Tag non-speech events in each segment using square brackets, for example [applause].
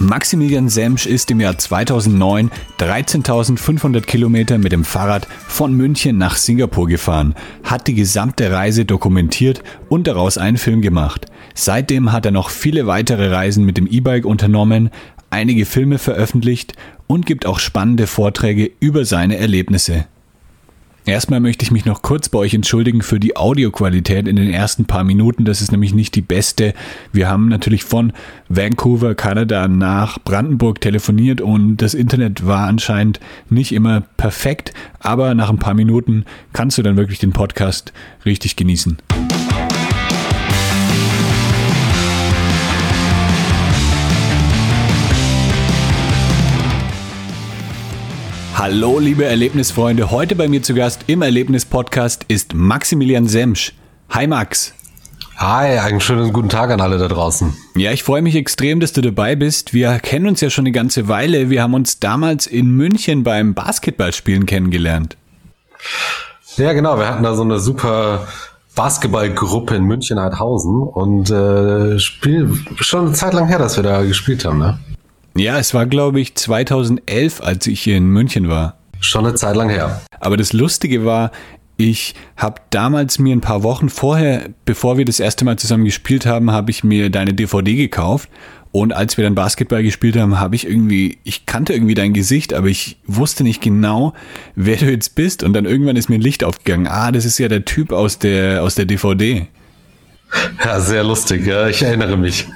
Maximilian Semsch ist im Jahr 2009 13.500 Kilometer mit dem Fahrrad von München nach Singapur gefahren, hat die gesamte Reise dokumentiert und daraus einen Film gemacht. Seitdem hat er noch viele weitere Reisen mit dem E-Bike unternommen, einige Filme veröffentlicht und gibt auch spannende Vorträge über seine Erlebnisse. Erstmal möchte ich mich noch kurz bei euch entschuldigen für die Audioqualität in den ersten paar Minuten. Das ist nämlich nicht die beste. Wir haben natürlich von Vancouver, Kanada nach Brandenburg telefoniert und das Internet war anscheinend nicht immer perfekt. Aber nach ein paar Minuten kannst du dann wirklich den Podcast richtig genießen. Hallo, liebe Erlebnisfreunde. Heute bei mir zu Gast im Erlebnis-Podcast ist Maximilian Semsch. Hi, Max. Hi, einen schönen guten Tag an alle da draußen. Ja, ich freue mich extrem, dass du dabei bist. Wir kennen uns ja schon eine ganze Weile. Wir haben uns damals in München beim Basketballspielen kennengelernt. Ja, genau. Wir hatten da so eine super Basketballgruppe in München-Heidhausen und äh, Spiel schon eine Zeit lang her, dass wir da gespielt haben, ne? Ja, es war, glaube ich, 2011, als ich hier in München war. Schon eine Zeit lang her. Aber das Lustige war, ich habe damals mir ein paar Wochen vorher, bevor wir das erste Mal zusammen gespielt haben, habe ich mir deine DVD gekauft. Und als wir dann Basketball gespielt haben, habe ich irgendwie, ich kannte irgendwie dein Gesicht, aber ich wusste nicht genau, wer du jetzt bist. Und dann irgendwann ist mir ein Licht aufgegangen. Ah, das ist ja der Typ aus der, aus der DVD. Ja, sehr lustig, ja, ich erinnere mich.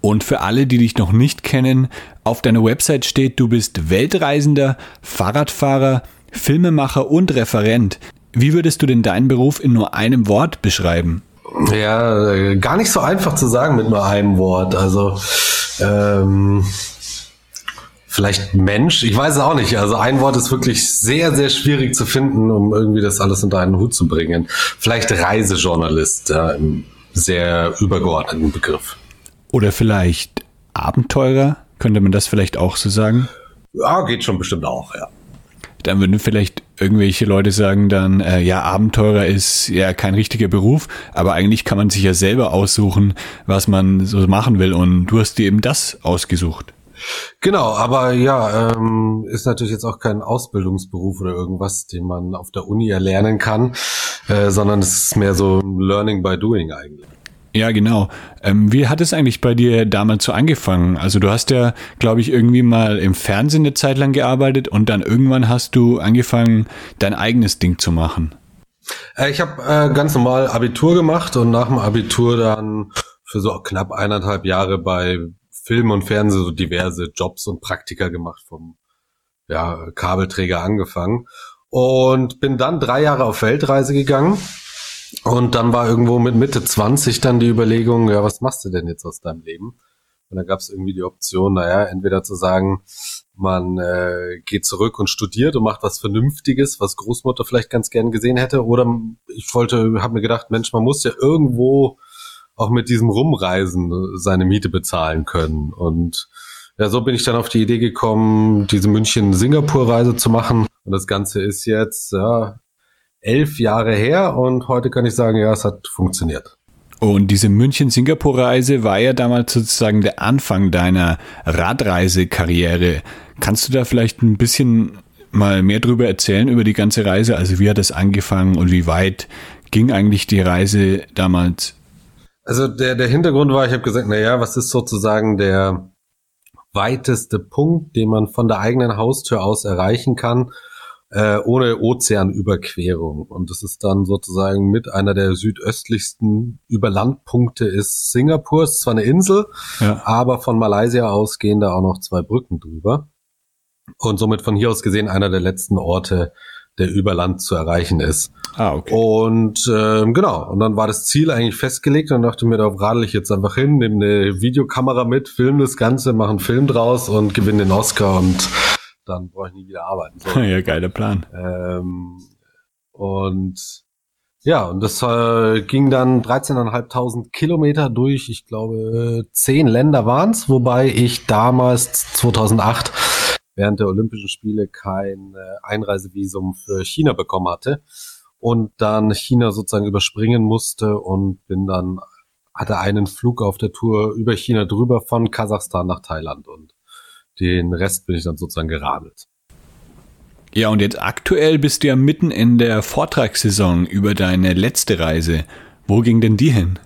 Und für alle, die dich noch nicht kennen, auf deiner Website steht, du bist Weltreisender, Fahrradfahrer, Filmemacher und Referent. Wie würdest du denn deinen Beruf in nur einem Wort beschreiben? Ja, gar nicht so einfach zu sagen mit nur einem Wort. Also ähm, vielleicht Mensch, ich weiß es auch nicht. Also ein Wort ist wirklich sehr, sehr schwierig zu finden, um irgendwie das alles unter einen Hut zu bringen. Vielleicht Reisejournalist, ja, im sehr übergeordneten Begriff. Oder vielleicht Abenteurer? Könnte man das vielleicht auch so sagen? Ja, geht schon bestimmt auch, ja. Dann würden vielleicht irgendwelche Leute sagen dann, äh, ja, Abenteurer ist ja kein richtiger Beruf, aber eigentlich kann man sich ja selber aussuchen, was man so machen will und du hast dir eben das ausgesucht. Genau, aber ja, ähm, ist natürlich jetzt auch kein Ausbildungsberuf oder irgendwas, den man auf der Uni erlernen kann, äh, sondern es ist mehr so Learning by Doing eigentlich. Ja, genau. Ähm, wie hat es eigentlich bei dir damals so angefangen? Also du hast ja, glaube ich, irgendwie mal im Fernsehen eine Zeit lang gearbeitet und dann irgendwann hast du angefangen, dein eigenes Ding zu machen. Äh, ich habe äh, ganz normal Abitur gemacht und nach dem Abitur dann für so knapp eineinhalb Jahre bei Film und Fernsehen so diverse Jobs und Praktika gemacht vom ja, Kabelträger angefangen und bin dann drei Jahre auf Weltreise gegangen und dann war irgendwo mit Mitte 20 dann die Überlegung, ja, was machst du denn jetzt aus deinem Leben? Und dann gab es irgendwie die Option, naja, entweder zu sagen, man äh, geht zurück und studiert und macht was Vernünftiges, was Großmutter vielleicht ganz gern gesehen hätte, oder ich wollte, habe mir gedacht, Mensch, man muss ja irgendwo auch mit diesem Rumreisen seine Miete bezahlen können. Und ja, so bin ich dann auf die Idee gekommen, diese München-Singapur-Reise zu machen. Und das Ganze ist jetzt ja, elf Jahre her und heute kann ich sagen, ja, es hat funktioniert. Und diese München-Singapur-Reise war ja damals sozusagen der Anfang deiner Radreisekarriere. Kannst du da vielleicht ein bisschen mal mehr drüber erzählen, über die ganze Reise? Also wie hat das angefangen und wie weit ging eigentlich die Reise damals? Also der, der Hintergrund war, ich habe gesagt, na ja, was ist sozusagen der weiteste Punkt, den man von der eigenen Haustür aus erreichen kann? Äh, ohne Ozeanüberquerung. Und das ist dann sozusagen mit einer der südöstlichsten Überlandpunkte ist Singapur. Es ist zwar eine Insel, ja. aber von Malaysia aus gehen da auch noch zwei Brücken drüber. Und somit von hier aus gesehen einer der letzten Orte, der über Land zu erreichen ist. Ah, okay. Und ähm, genau, und dann war das Ziel eigentlich festgelegt und dachte mir, da radel ich jetzt einfach hin, nehme eine Videokamera mit, film das Ganze, mache einen Film draus und gewinne den Oscar und dann brauche ich nie wieder arbeiten. So. [laughs] ja, geiler Plan. Ähm, Und ja, und das äh, ging dann 13.500 Kilometer durch, ich glaube, zehn Länder waren's, wobei ich damals 2008 während der Olympischen Spiele kein äh, Einreisevisum für China bekommen hatte und dann China sozusagen überspringen musste und bin dann hatte einen Flug auf der Tour über China drüber von Kasachstan nach Thailand und den Rest bin ich dann sozusagen geradelt. Ja, und jetzt aktuell bist du ja mitten in der Vortragssaison über deine letzte Reise. Wo ging denn die hin?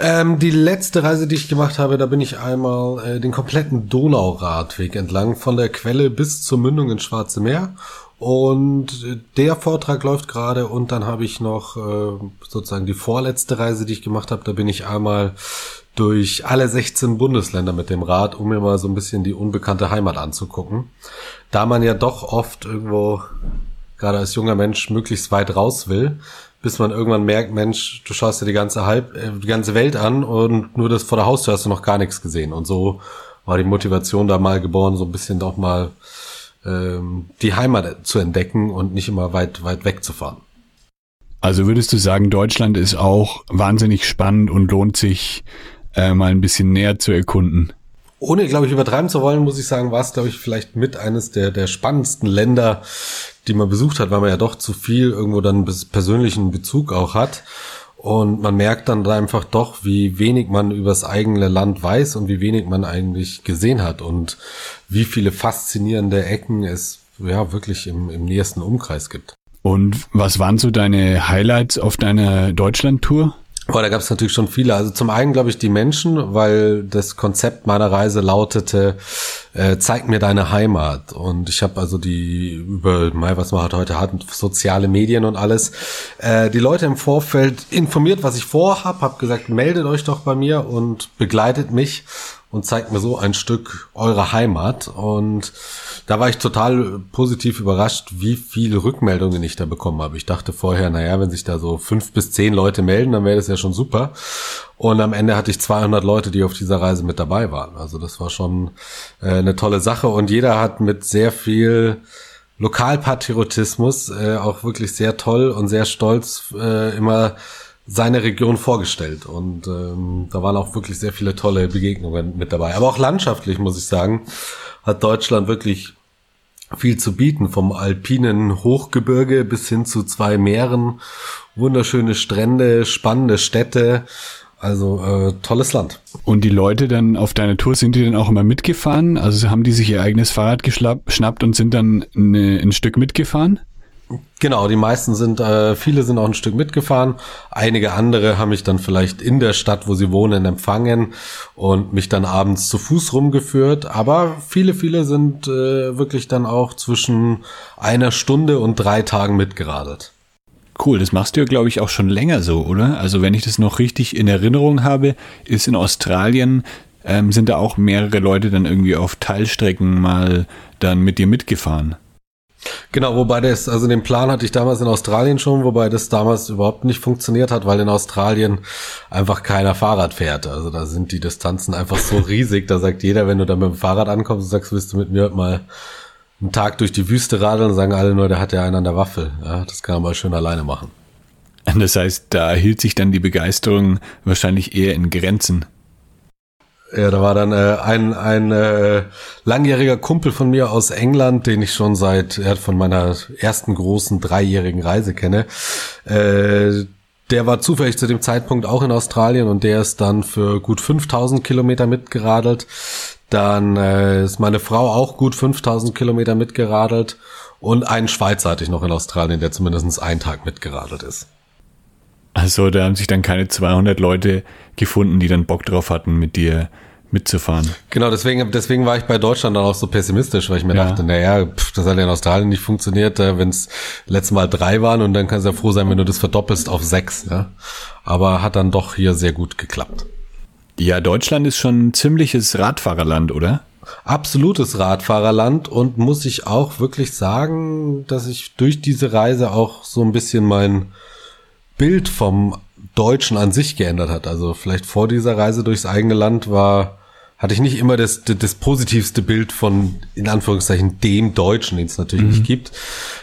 Ähm, die letzte Reise, die ich gemacht habe, da bin ich einmal äh, den kompletten Donauradweg entlang von der Quelle bis zur Mündung ins Schwarze Meer. Und äh, der Vortrag läuft gerade und dann habe ich noch äh, sozusagen die vorletzte Reise, die ich gemacht habe. Da bin ich einmal durch alle 16 Bundesländer mit dem Rad, um mir mal so ein bisschen die unbekannte Heimat anzugucken. Da man ja doch oft irgendwo, gerade als junger Mensch, möglichst weit raus will, bis man irgendwann merkt, Mensch, du schaust dir die ganze Halb, äh, die ganze Welt an und nur das vor der Haustür hast du noch gar nichts gesehen. Und so war die Motivation da mal geboren, so ein bisschen doch mal ähm, die Heimat zu entdecken und nicht immer weit, weit wegzufahren. Also würdest du sagen, Deutschland ist auch wahnsinnig spannend und lohnt sich äh, mal ein bisschen näher zu erkunden. Ohne, glaube ich, übertreiben zu wollen, muss ich sagen, war es, glaube ich, vielleicht mit eines der, der spannendsten Länder, die man besucht hat, weil man ja doch zu viel irgendwo dann persönlichen Bezug auch hat. Und man merkt dann einfach doch, wie wenig man übers eigene Land weiß und wie wenig man eigentlich gesehen hat und wie viele faszinierende Ecken es ja wirklich im, im nächsten Umkreis gibt. Und was waren so deine Highlights auf deiner Deutschland-Tour? Boah, da gab es natürlich schon viele. Also zum einen glaube ich die Menschen, weil das Konzept meiner Reise lautete, äh, zeig mir deine Heimat. Und ich habe also die über, mal was man heute hat, soziale Medien und alles, äh, die Leute im Vorfeld informiert, was ich vorhab, habe gesagt, meldet euch doch bei mir und begleitet mich und zeigt mir so ein Stück eurer Heimat. Und da war ich total positiv überrascht, wie viele Rückmeldungen ich da bekommen habe. Ich dachte vorher, naja, wenn sich da so fünf bis zehn Leute melden, dann wäre das ja schon super. Und am Ende hatte ich 200 Leute, die auf dieser Reise mit dabei waren. Also das war schon äh, eine tolle Sache. Und jeder hat mit sehr viel Lokalpatriotismus äh, auch wirklich sehr toll und sehr stolz äh, immer seine Region vorgestellt. Und ähm, da waren auch wirklich sehr viele tolle Begegnungen mit dabei. Aber auch landschaftlich, muss ich sagen, hat Deutschland wirklich viel zu bieten. Vom alpinen Hochgebirge bis hin zu zwei Meeren, wunderschöne Strände, spannende Städte. Also äh, tolles Land. Und die Leute dann auf deiner Tour, sind die dann auch immer mitgefahren? Also haben die sich ihr eigenes Fahrrad geschnappt und sind dann eine, ein Stück mitgefahren? Genau, die meisten sind, äh, viele sind auch ein Stück mitgefahren. Einige andere haben mich dann vielleicht in der Stadt, wo sie wohnen, empfangen und mich dann abends zu Fuß rumgeführt. Aber viele, viele sind äh, wirklich dann auch zwischen einer Stunde und drei Tagen mitgeradelt. Cool, das machst du ja, glaube ich, auch schon länger so, oder? Also wenn ich das noch richtig in Erinnerung habe, ist in Australien, ähm, sind da auch mehrere Leute dann irgendwie auf Teilstrecken mal dann mit dir mitgefahren. Genau, wobei das, also den Plan hatte ich damals in Australien schon, wobei das damals überhaupt nicht funktioniert hat, weil in Australien einfach keiner Fahrrad fährt. Also da sind die Distanzen einfach so riesig, da sagt jeder, wenn du da mit dem Fahrrad ankommst und sagst, willst du mit mir mal einen Tag durch die Wüste radeln, sagen alle nur, der hat ja einen an der Waffel. Ja, das kann er mal schön alleine machen. Das heißt, da hielt sich dann die Begeisterung wahrscheinlich eher in Grenzen. Ja, da war dann äh, ein, ein äh, langjähriger Kumpel von mir aus England, den ich schon seit äh, von meiner ersten großen dreijährigen Reise kenne. Äh, der war zufällig zu dem Zeitpunkt auch in Australien und der ist dann für gut 5000 Kilometer mitgeradelt. Dann äh, ist meine Frau auch gut 5000 Kilometer mitgeradelt und einen Schweizer hatte ich noch in Australien, der zumindest einen Tag mitgeradelt ist. Also da haben sich dann keine 200 Leute gefunden, die dann Bock drauf hatten, mit dir mitzufahren. Genau, deswegen, deswegen war ich bei Deutschland dann auch so pessimistisch, weil ich mir ja. dachte, naja, pff, das hat ja in Australien nicht funktioniert, äh, wenn es letztes Mal drei waren und dann kannst du ja froh sein, wenn du das verdoppelst auf sechs. Ja? Aber hat dann doch hier sehr gut geklappt. Ja, Deutschland ist schon ein ziemliches Radfahrerland, oder? Absolutes Radfahrerland und muss ich auch wirklich sagen, dass ich durch diese Reise auch so ein bisschen mein Bild vom Deutschen an sich geändert hat. Also vielleicht vor dieser Reise durchs eigene Land war hatte ich nicht immer das, das, das positivste Bild von, in Anführungszeichen, dem Deutschen, den es natürlich mhm. nicht gibt.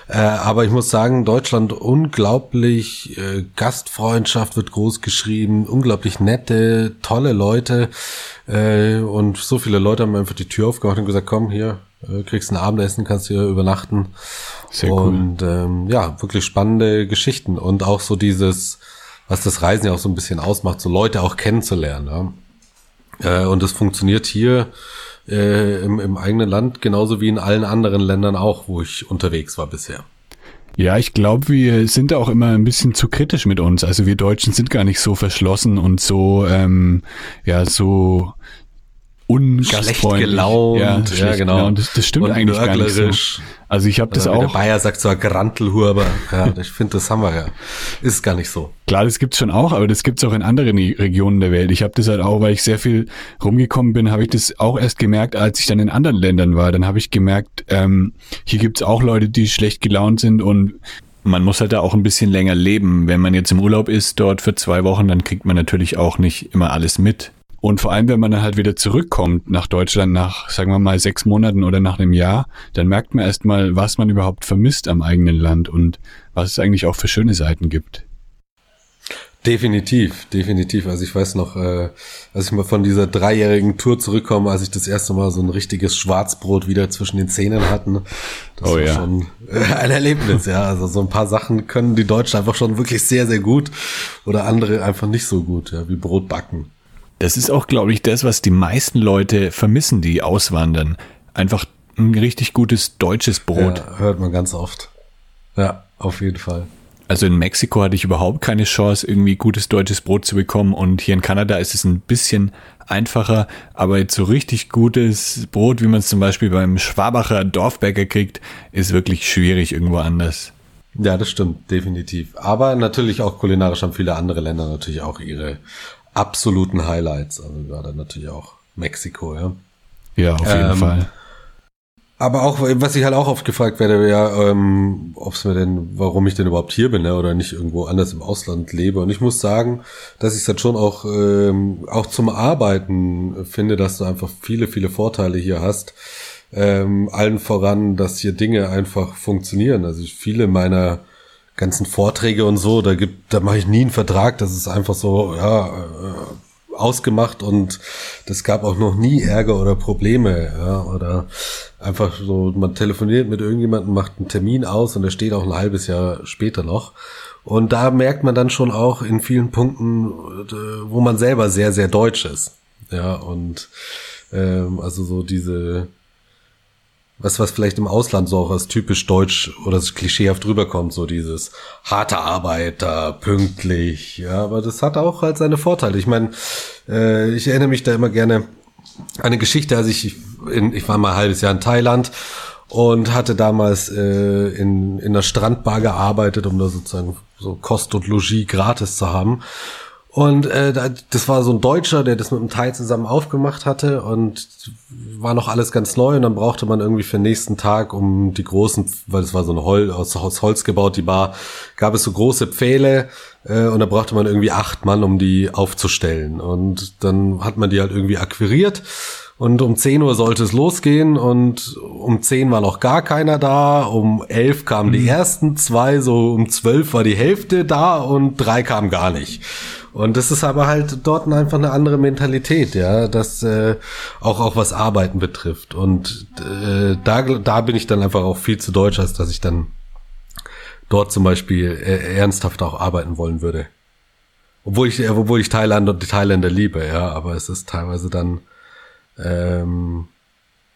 Äh, aber ich muss sagen, Deutschland unglaublich, äh, Gastfreundschaft wird groß geschrieben, unglaublich nette, tolle Leute. Äh, und so viele Leute haben einfach die Tür aufgemacht und gesagt, komm hier, äh, kriegst ein Abendessen, kannst hier übernachten. Sehr und cool. ähm, ja, wirklich spannende Geschichten. Und auch so dieses, was das Reisen ja auch so ein bisschen ausmacht, so Leute auch kennenzulernen. Ja? Äh, und das funktioniert hier äh, im, im eigenen Land genauso wie in allen anderen Ländern auch, wo ich unterwegs war bisher. Ja, ich glaube, wir sind auch immer ein bisschen zu kritisch mit uns. Also wir Deutschen sind gar nicht so verschlossen und so, ähm, ja, so ungastfreundlich. Schlecht gelaunt. Ja, schlecht ja genau. Gelaunt. Das, das stimmt und eigentlich gar nicht so. Also ich habe das auch. Der Bayer sagt zwar Grantelhuber, ja, ich finde, das haben wir ja. Ist gar nicht so. Klar, das gibt's schon auch, aber das gibt's auch in anderen Regionen der Welt. Ich habe das halt auch, weil ich sehr viel rumgekommen bin, habe ich das auch erst gemerkt, als ich dann in anderen Ländern war. Dann habe ich gemerkt, ähm, hier gibt's auch Leute, die schlecht gelaunt sind und man muss halt da auch ein bisschen länger leben. Wenn man jetzt im Urlaub ist dort für zwei Wochen, dann kriegt man natürlich auch nicht immer alles mit. Und vor allem, wenn man dann halt wieder zurückkommt nach Deutschland nach, sagen wir mal, sechs Monaten oder nach einem Jahr, dann merkt man erstmal, was man überhaupt vermisst am eigenen Land und was es eigentlich auch für schöne Seiten gibt. Definitiv, definitiv. Also ich weiß noch, äh, als ich mal von dieser dreijährigen Tour zurückkomme, als ich das erste Mal so ein richtiges Schwarzbrot wieder zwischen den Zähnen hatten, das oh, war ja. schon äh, ein Erlebnis, ja. Also so ein paar Sachen können die Deutschen einfach schon wirklich sehr, sehr gut oder andere einfach nicht so gut, ja, wie Brot backen. Das ist auch, glaube ich, das, was die meisten Leute vermissen, die auswandern. Einfach ein richtig gutes deutsches Brot. Ja, hört man ganz oft. Ja, auf jeden Fall. Also in Mexiko hatte ich überhaupt keine Chance, irgendwie gutes deutsches Brot zu bekommen. Und hier in Kanada ist es ein bisschen einfacher. Aber jetzt so richtig gutes Brot, wie man es zum Beispiel beim Schwabacher Dorfbäcker kriegt, ist wirklich schwierig irgendwo anders. Ja, das stimmt, definitiv. Aber natürlich auch kulinarisch haben viele andere Länder natürlich auch ihre absoluten Highlights. Also gerade natürlich auch Mexiko, ja. Ja, auf jeden ähm, Fall. Aber auch, was ich halt auch oft gefragt werde, ja, ähm, ob es mir denn, warum ich denn überhaupt hier bin, ne, oder nicht irgendwo anders im Ausland lebe. Und ich muss sagen, dass ich es dann schon auch, ähm, auch zum Arbeiten finde, dass du einfach viele, viele Vorteile hier hast. Ähm, allen voran, dass hier Dinge einfach funktionieren. Also viele meiner ganzen Vorträge und so, da gibt, da mache ich nie einen Vertrag, das ist einfach so, ja, äh, ausgemacht und das gab auch noch nie Ärger oder Probleme, ja, oder einfach so, man telefoniert mit irgendjemandem, macht einen Termin aus und der steht auch ein halbes Jahr später noch. Und da merkt man dann schon auch in vielen Punkten, äh, wo man selber sehr, sehr deutsch ist. Ja, und ähm, also so diese was, was vielleicht im Ausland so auch als typisch deutsch oder so klischeehaft rüberkommt, so dieses harte Arbeiter, pünktlich, ja, aber das hat auch halt seine Vorteile. Ich meine, äh, ich erinnere mich da immer gerne an eine Geschichte, als ich in, ich war mal ein halbes Jahr in Thailand und hatte damals äh, in, in einer Strandbar gearbeitet, um da sozusagen so Kost und Logis gratis zu haben. Und äh, das war so ein Deutscher, der das mit einem Thai zusammen aufgemacht hatte und war noch alles ganz neu und dann brauchte man irgendwie für den nächsten Tag, um die großen, weil es war so eine Hol aus, aus Holz gebaut, die Bar, gab es so große Pfähle äh, und da brauchte man irgendwie acht Mann, um die aufzustellen. Und dann hat man die halt irgendwie akquiriert und um 10 Uhr sollte es losgehen und um 10 war noch gar keiner da. Um 11 kamen die mhm. ersten zwei, so um 12 war die Hälfte da und drei kamen gar nicht. Und das ist aber halt dort einfach eine andere Mentalität, ja, das äh, auch auch was Arbeiten betrifft. Und äh, da da bin ich dann einfach auch viel zu deutsch, als dass ich dann dort zum Beispiel äh, ernsthaft auch arbeiten wollen würde. Obwohl ich, äh, obwohl ich Thailand und die Thailänder liebe, ja, aber es ist teilweise dann, ähm,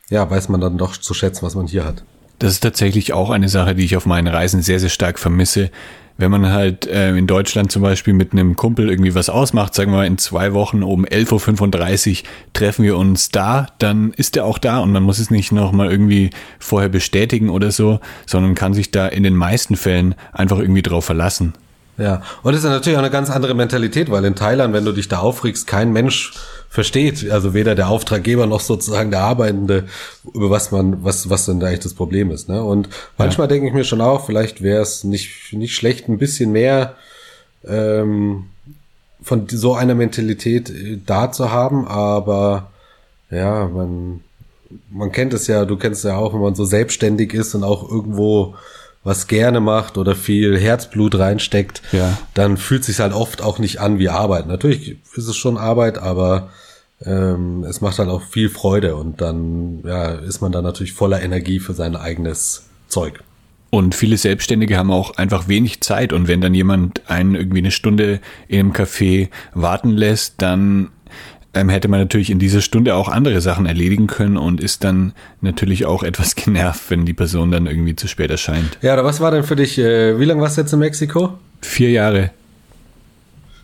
ja, weiß man dann doch zu schätzen, was man hier hat. Das ist tatsächlich auch eine Sache, die ich auf meinen Reisen sehr, sehr stark vermisse, wenn man halt äh, in Deutschland zum Beispiel mit einem Kumpel irgendwie was ausmacht, sagen wir mal in zwei Wochen um 11.35 Uhr treffen wir uns da, dann ist er auch da und man muss es nicht nochmal irgendwie vorher bestätigen oder so, sondern kann sich da in den meisten Fällen einfach irgendwie drauf verlassen. Ja, und das ist natürlich auch eine ganz andere Mentalität, weil in Thailand, wenn du dich da aufregst, kein Mensch versteht, also weder der Auftraggeber noch sozusagen der Arbeitende, über was man, was, was denn da eigentlich das Problem ist. Ne? Und manchmal ja. denke ich mir schon auch, vielleicht wäre es nicht, nicht schlecht, ein bisschen mehr ähm, von so einer Mentalität äh, da zu haben, aber ja, man, man kennt es ja, du kennst es ja auch, wenn man so selbstständig ist und auch irgendwo was gerne macht oder viel Herzblut reinsteckt, Ja. dann fühlt sich halt oft auch nicht an wie Arbeit. Natürlich ist es schon Arbeit, aber ähm, es macht halt auch viel Freude und dann ja, ist man dann natürlich voller Energie für sein eigenes Zeug. Und viele Selbstständige haben auch einfach wenig Zeit und wenn dann jemand einen irgendwie eine Stunde in einem Café warten lässt, dann ähm, hätte man natürlich in dieser Stunde auch andere Sachen erledigen können und ist dann natürlich auch etwas [laughs] genervt, wenn die Person dann irgendwie zu spät erscheint. Ja, oder was war denn für dich, äh, wie lange warst du jetzt in Mexiko? Vier Jahre.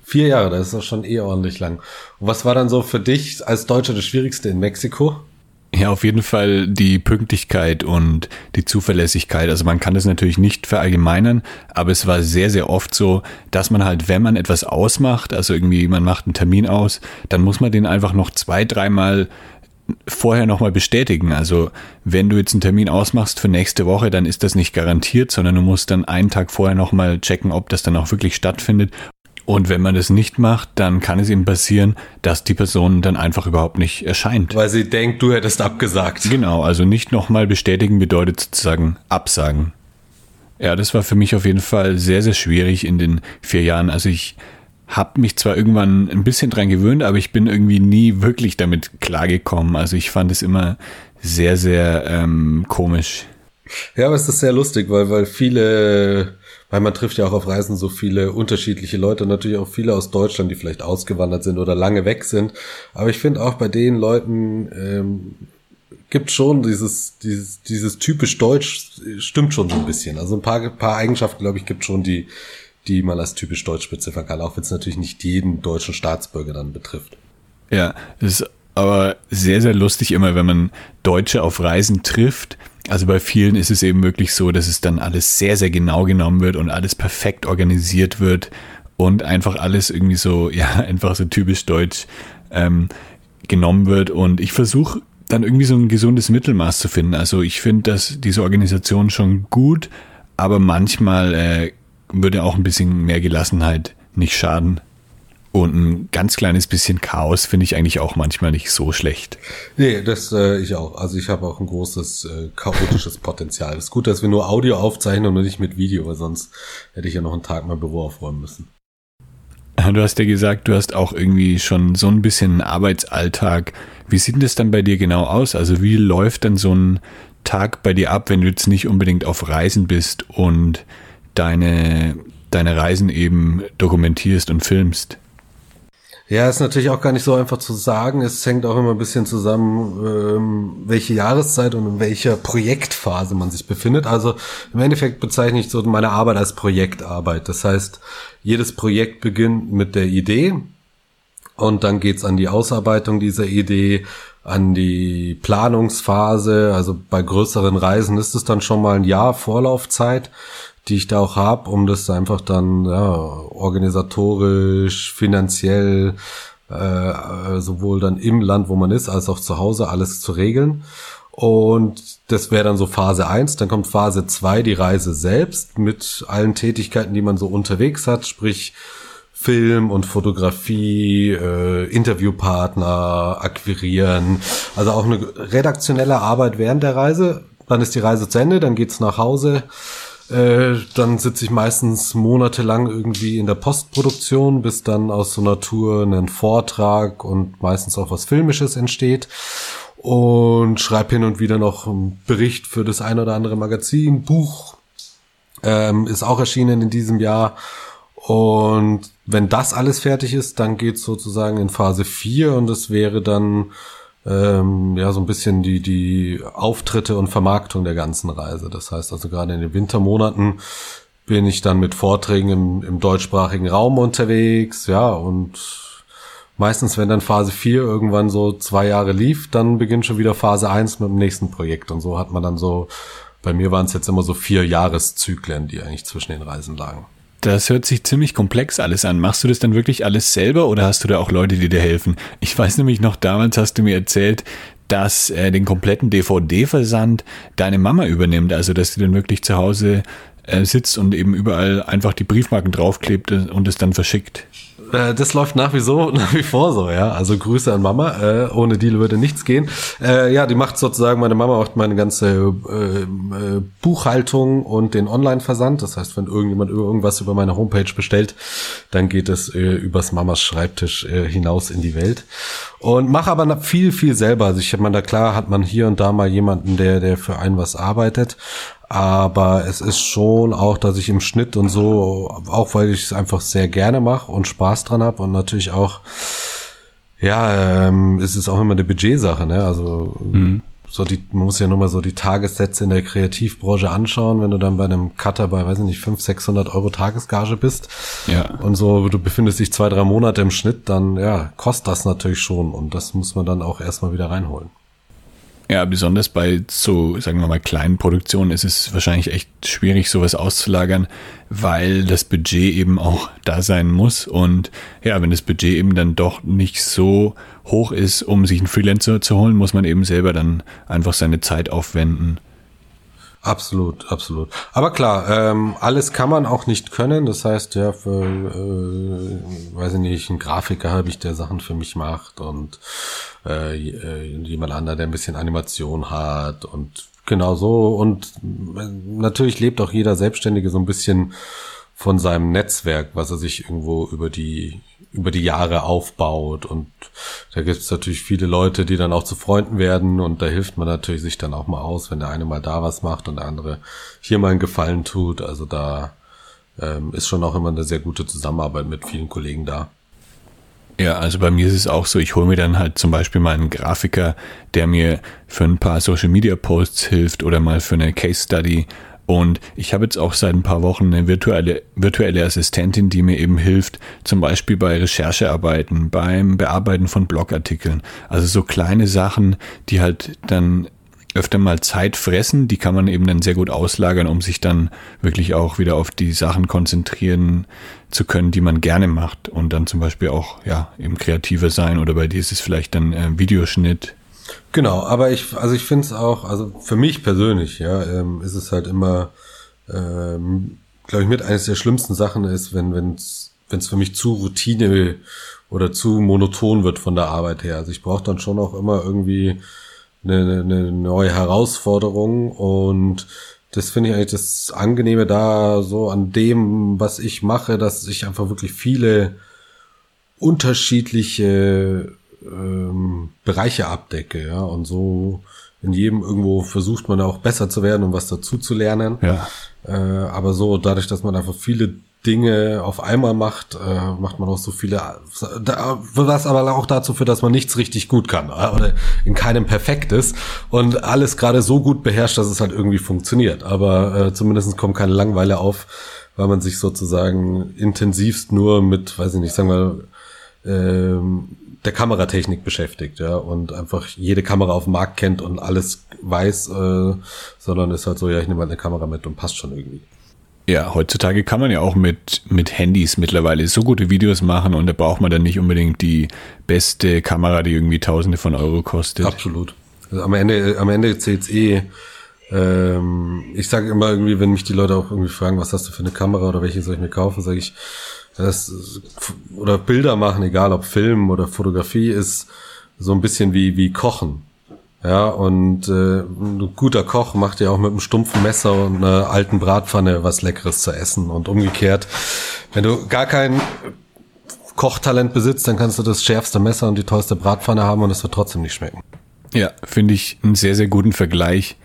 Vier Jahre, das ist doch schon eh ordentlich lang. Und was war dann so für dich als Deutscher das Schwierigste in Mexiko? Ja, auf jeden Fall die Pünktlichkeit und die Zuverlässigkeit. Also man kann das natürlich nicht verallgemeinern, aber es war sehr, sehr oft so, dass man halt, wenn man etwas ausmacht, also irgendwie man macht einen Termin aus, dann muss man den einfach noch zwei, dreimal vorher nochmal bestätigen. Also wenn du jetzt einen Termin ausmachst für nächste Woche, dann ist das nicht garantiert, sondern du musst dann einen Tag vorher nochmal checken, ob das dann auch wirklich stattfindet. Und wenn man das nicht macht, dann kann es eben passieren, dass die Person dann einfach überhaupt nicht erscheint. Weil sie denkt, du hättest abgesagt. Genau, also nicht nochmal bestätigen bedeutet sozusagen absagen. Ja, das war für mich auf jeden Fall sehr, sehr schwierig in den vier Jahren. Also ich habe mich zwar irgendwann ein bisschen dran gewöhnt, aber ich bin irgendwie nie wirklich damit klargekommen. Also ich fand es immer sehr, sehr ähm, komisch. Ja, aber es ist sehr lustig, weil, weil viele, weil man trifft ja auch auf Reisen so viele unterschiedliche Leute, natürlich auch viele aus Deutschland, die vielleicht ausgewandert sind oder lange weg sind. Aber ich finde auch bei den Leuten ähm, gibt schon dieses, dieses, dieses typisch Deutsch stimmt schon so ein bisschen. Also ein paar, paar Eigenschaften, glaube ich, gibt schon, die, die man als typisch deutsch beziffern kann, auch wenn es natürlich nicht jeden deutschen Staatsbürger dann betrifft. Ja, es ist aber sehr, sehr lustig immer, wenn man Deutsche auf Reisen trifft. Also bei vielen ist es eben wirklich so, dass es dann alles sehr, sehr genau genommen wird und alles perfekt organisiert wird und einfach alles irgendwie so, [laughs] ja, einfach so typisch deutsch ähm, genommen wird. Und ich versuche dann irgendwie so ein gesundes Mittelmaß zu finden. Also ich finde, dass diese Organisation schon gut, aber manchmal äh, würde auch ein bisschen mehr Gelassenheit nicht schaden. Und ein ganz kleines bisschen Chaos finde ich eigentlich auch manchmal nicht so schlecht. Nee, das äh, ich auch. Also ich habe auch ein großes äh, chaotisches Potenzial. Es ist gut, dass wir nur Audio aufzeichnen und nicht mit Video, weil sonst hätte ich ja noch einen Tag mein Büro aufräumen müssen. Du hast ja gesagt, du hast auch irgendwie schon so ein bisschen einen Arbeitsalltag. Wie sieht denn das dann bei dir genau aus? Also wie läuft dann so ein Tag bei dir ab, wenn du jetzt nicht unbedingt auf Reisen bist und deine, deine Reisen eben dokumentierst und filmst? Ja, ist natürlich auch gar nicht so einfach zu sagen. Es hängt auch immer ein bisschen zusammen, ähm, welche Jahreszeit und in welcher Projektphase man sich befindet. Also im Endeffekt bezeichne ich so meine Arbeit als Projektarbeit. Das heißt, jedes Projekt beginnt mit der Idee und dann geht's an die Ausarbeitung dieser Idee, an die Planungsphase. Also bei größeren Reisen ist es dann schon mal ein Jahr Vorlaufzeit die ich da auch habe, um das einfach dann ja, organisatorisch, finanziell, äh, sowohl dann im Land, wo man ist, als auch zu Hause alles zu regeln. Und das wäre dann so Phase eins. Dann kommt Phase zwei, die Reise selbst mit allen Tätigkeiten, die man so unterwegs hat, sprich Film und Fotografie, äh, Interviewpartner akquirieren, also auch eine redaktionelle Arbeit während der Reise. Dann ist die Reise zu Ende, dann geht's nach Hause. Äh, dann sitze ich meistens monatelang irgendwie in der Postproduktion, bis dann aus so einer Tour ein Vortrag und meistens auch was Filmisches entsteht. Und schreibe hin und wieder noch einen Bericht für das ein oder andere Magazin, Buch. Ähm, ist auch erschienen in diesem Jahr. Und wenn das alles fertig ist, dann geht's sozusagen in Phase 4 und es wäre dann ähm, ja so ein bisschen die die Auftritte und Vermarktung der ganzen Reise. Das heißt also gerade in den Wintermonaten bin ich dann mit Vorträgen im, im deutschsprachigen Raum unterwegs, ja und meistens wenn dann Phase 4 irgendwann so zwei Jahre lief, dann beginnt schon wieder Phase 1 mit dem nächsten Projekt und so hat man dann so bei mir waren es jetzt immer so vier Jahreszyklen, die eigentlich zwischen den Reisen lagen. Das hört sich ziemlich komplex alles an. Machst du das dann wirklich alles selber oder hast du da auch Leute, die dir helfen? Ich weiß nämlich noch, damals hast du mir erzählt, dass äh, den kompletten DVD-Versand deine Mama übernimmt, also dass sie dann wirklich zu Hause äh, sitzt und eben überall einfach die Briefmarken draufklebt und es dann verschickt. Äh, das läuft nach wie, so, [laughs] nach wie vor so, ja. Also Grüße an Mama. Äh, ohne die würde nichts gehen. Äh, ja, die macht sozusagen, meine Mama macht meine ganze äh, äh, Buchhaltung und den Online-Versand. Das heißt, wenn irgendjemand irgendwas über meine Homepage bestellt, dann geht es äh, übers Mamas Schreibtisch hinaus in die Welt. Und mache aber viel, viel selber. Also ich meine, da klar hat man hier und da mal jemanden, der, der für einen was arbeitet. Aber es ist schon auch, dass ich im Schnitt und so, auch weil ich es einfach sehr gerne mache und Spaß dran habe und natürlich auch, ja, ähm, es ist auch immer eine Budgetsache, ne? Also mhm. so die, man muss ja nur mal so die Tagessätze in der Kreativbranche anschauen, wenn du dann bei einem Cutter bei, weiß ich nicht, 500, 600 Euro Tagesgage bist. Ja. Und so, du befindest dich zwei, drei Monate im Schnitt, dann, ja, kostet das natürlich schon und das muss man dann auch erstmal wieder reinholen. Ja, besonders bei so, sagen wir mal, kleinen Produktionen ist es wahrscheinlich echt schwierig, sowas auszulagern, weil das Budget eben auch da sein muss. Und ja, wenn das Budget eben dann doch nicht so hoch ist, um sich einen Freelancer zu holen, muss man eben selber dann einfach seine Zeit aufwenden. Absolut, absolut. Aber klar, ähm, alles kann man auch nicht können. Das heißt, ja, für, äh, weiß ich nicht, einen Grafiker habe ich, der Sachen für mich macht und äh, äh, jemand anderer, der ein bisschen Animation hat und genau so. Und äh, natürlich lebt auch jeder Selbstständige so ein bisschen von seinem Netzwerk, was er sich irgendwo über die über die Jahre aufbaut. Und da gibt es natürlich viele Leute, die dann auch zu Freunden werden und da hilft man natürlich sich dann auch mal aus, wenn der eine mal da was macht und der andere hier mal einen Gefallen tut. Also da ähm, ist schon auch immer eine sehr gute Zusammenarbeit mit vielen Kollegen da. Ja, also bei mir ist es auch so, ich hole mir dann halt zum Beispiel mal einen Grafiker, der mir für ein paar Social Media Posts hilft oder mal für eine Case Study und ich habe jetzt auch seit ein paar Wochen eine virtuelle, virtuelle Assistentin, die mir eben hilft, zum Beispiel bei Recherchearbeiten, beim Bearbeiten von Blogartikeln. Also so kleine Sachen, die halt dann öfter mal Zeit fressen, die kann man eben dann sehr gut auslagern, um sich dann wirklich auch wieder auf die Sachen konzentrieren zu können, die man gerne macht und dann zum Beispiel auch ja eben kreativer sein oder bei dir ist es vielleicht dann äh, Videoschnitt, Genau, aber ich, also ich finde es auch, also für mich persönlich, ja, ähm, ist es halt immer, ähm, glaube ich, mit eines der schlimmsten Sachen ist, wenn wenn's wenn's für mich zu Routine oder zu monoton wird von der Arbeit her. Also ich brauche dann schon auch immer irgendwie eine, eine neue Herausforderung und das finde ich eigentlich das Angenehme da so an dem, was ich mache, dass ich einfach wirklich viele unterschiedliche ähm, Bereiche abdecke, ja, und so in jedem irgendwo versucht man auch besser zu werden und was dazu zu lernen. Ja. Äh, aber so dadurch, dass man einfach viele Dinge auf einmal macht, äh, macht man auch so viele, was aber auch dazu führt, dass man nichts richtig gut kann oder in keinem perfekt ist und alles gerade so gut beherrscht, dass es halt irgendwie funktioniert. Aber äh, zumindest kommt keine Langweile auf, weil man sich sozusagen intensivst nur mit, weiß ich nicht, sagen wir, ähm, der Kameratechnik beschäftigt, ja, und einfach jede Kamera auf dem Markt kennt und alles weiß, äh, sondern ist halt so, ja, ich nehme halt eine Kamera mit und passt schon irgendwie. Ja, heutzutage kann man ja auch mit, mit Handys mittlerweile so gute Videos machen und da braucht man dann nicht unbedingt die beste Kamera, die irgendwie Tausende von Euro kostet. Absolut. Also am Ende, am Ende zählt's eh. Ähm, ich sage immer irgendwie, wenn mich die Leute auch irgendwie fragen, was hast du für eine Kamera oder welche soll ich mir kaufen, sage ich, das, oder Bilder machen, egal ob Film oder Fotografie, ist so ein bisschen wie, wie Kochen. Ja, und äh, ein guter Koch macht ja auch mit einem stumpfen Messer und einer alten Bratpfanne was Leckeres zu essen. Und umgekehrt, wenn du gar kein Kochtalent besitzt, dann kannst du das schärfste Messer und die tollste Bratpfanne haben und es wird trotzdem nicht schmecken. Ja, finde ich einen sehr, sehr guten Vergleich.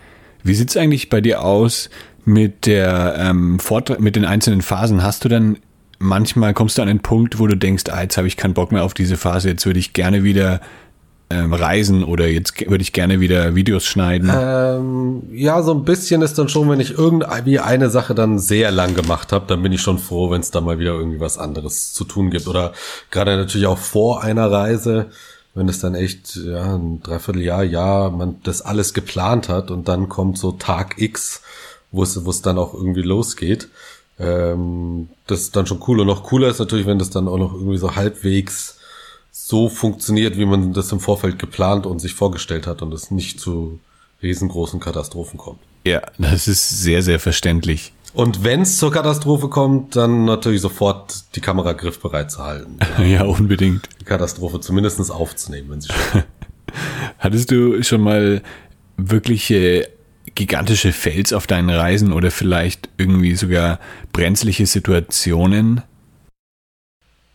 Wie sieht's eigentlich bei dir aus mit der ähm, Vortrag, mit den einzelnen Phasen? Hast du dann manchmal kommst du an den Punkt, wo du denkst, ah, jetzt habe ich keinen Bock mehr auf diese Phase, jetzt würde ich gerne wieder ähm, reisen oder jetzt würde ich gerne wieder Videos schneiden? Ähm, ja, so ein bisschen ist dann schon, wenn ich irgendwie eine Sache dann sehr lang gemacht habe, dann bin ich schon froh, wenn es da mal wieder irgendwie was anderes zu tun gibt. Oder gerade natürlich auch vor einer Reise, wenn es dann echt ja, ein Dreivierteljahr, ja, man das alles geplant hat und dann kommt so Tag X, wo es dann auch irgendwie losgeht ähm, das ist dann schon cool. Und noch cooler ist natürlich, wenn das dann auch noch irgendwie so halbwegs so funktioniert, wie man das im Vorfeld geplant und sich vorgestellt hat und es nicht zu riesengroßen Katastrophen kommt. Ja, das ist sehr, sehr verständlich. Und wenn es zur Katastrophe kommt, dann natürlich sofort die Kamera griffbereit zu halten. [laughs] Ja, unbedingt. Die Katastrophe zumindest aufzunehmen, wenn sie [laughs] schon. Hattest du schon mal wirkliche gigantische Fels auf deinen Reisen oder vielleicht irgendwie sogar brenzliche Situationen?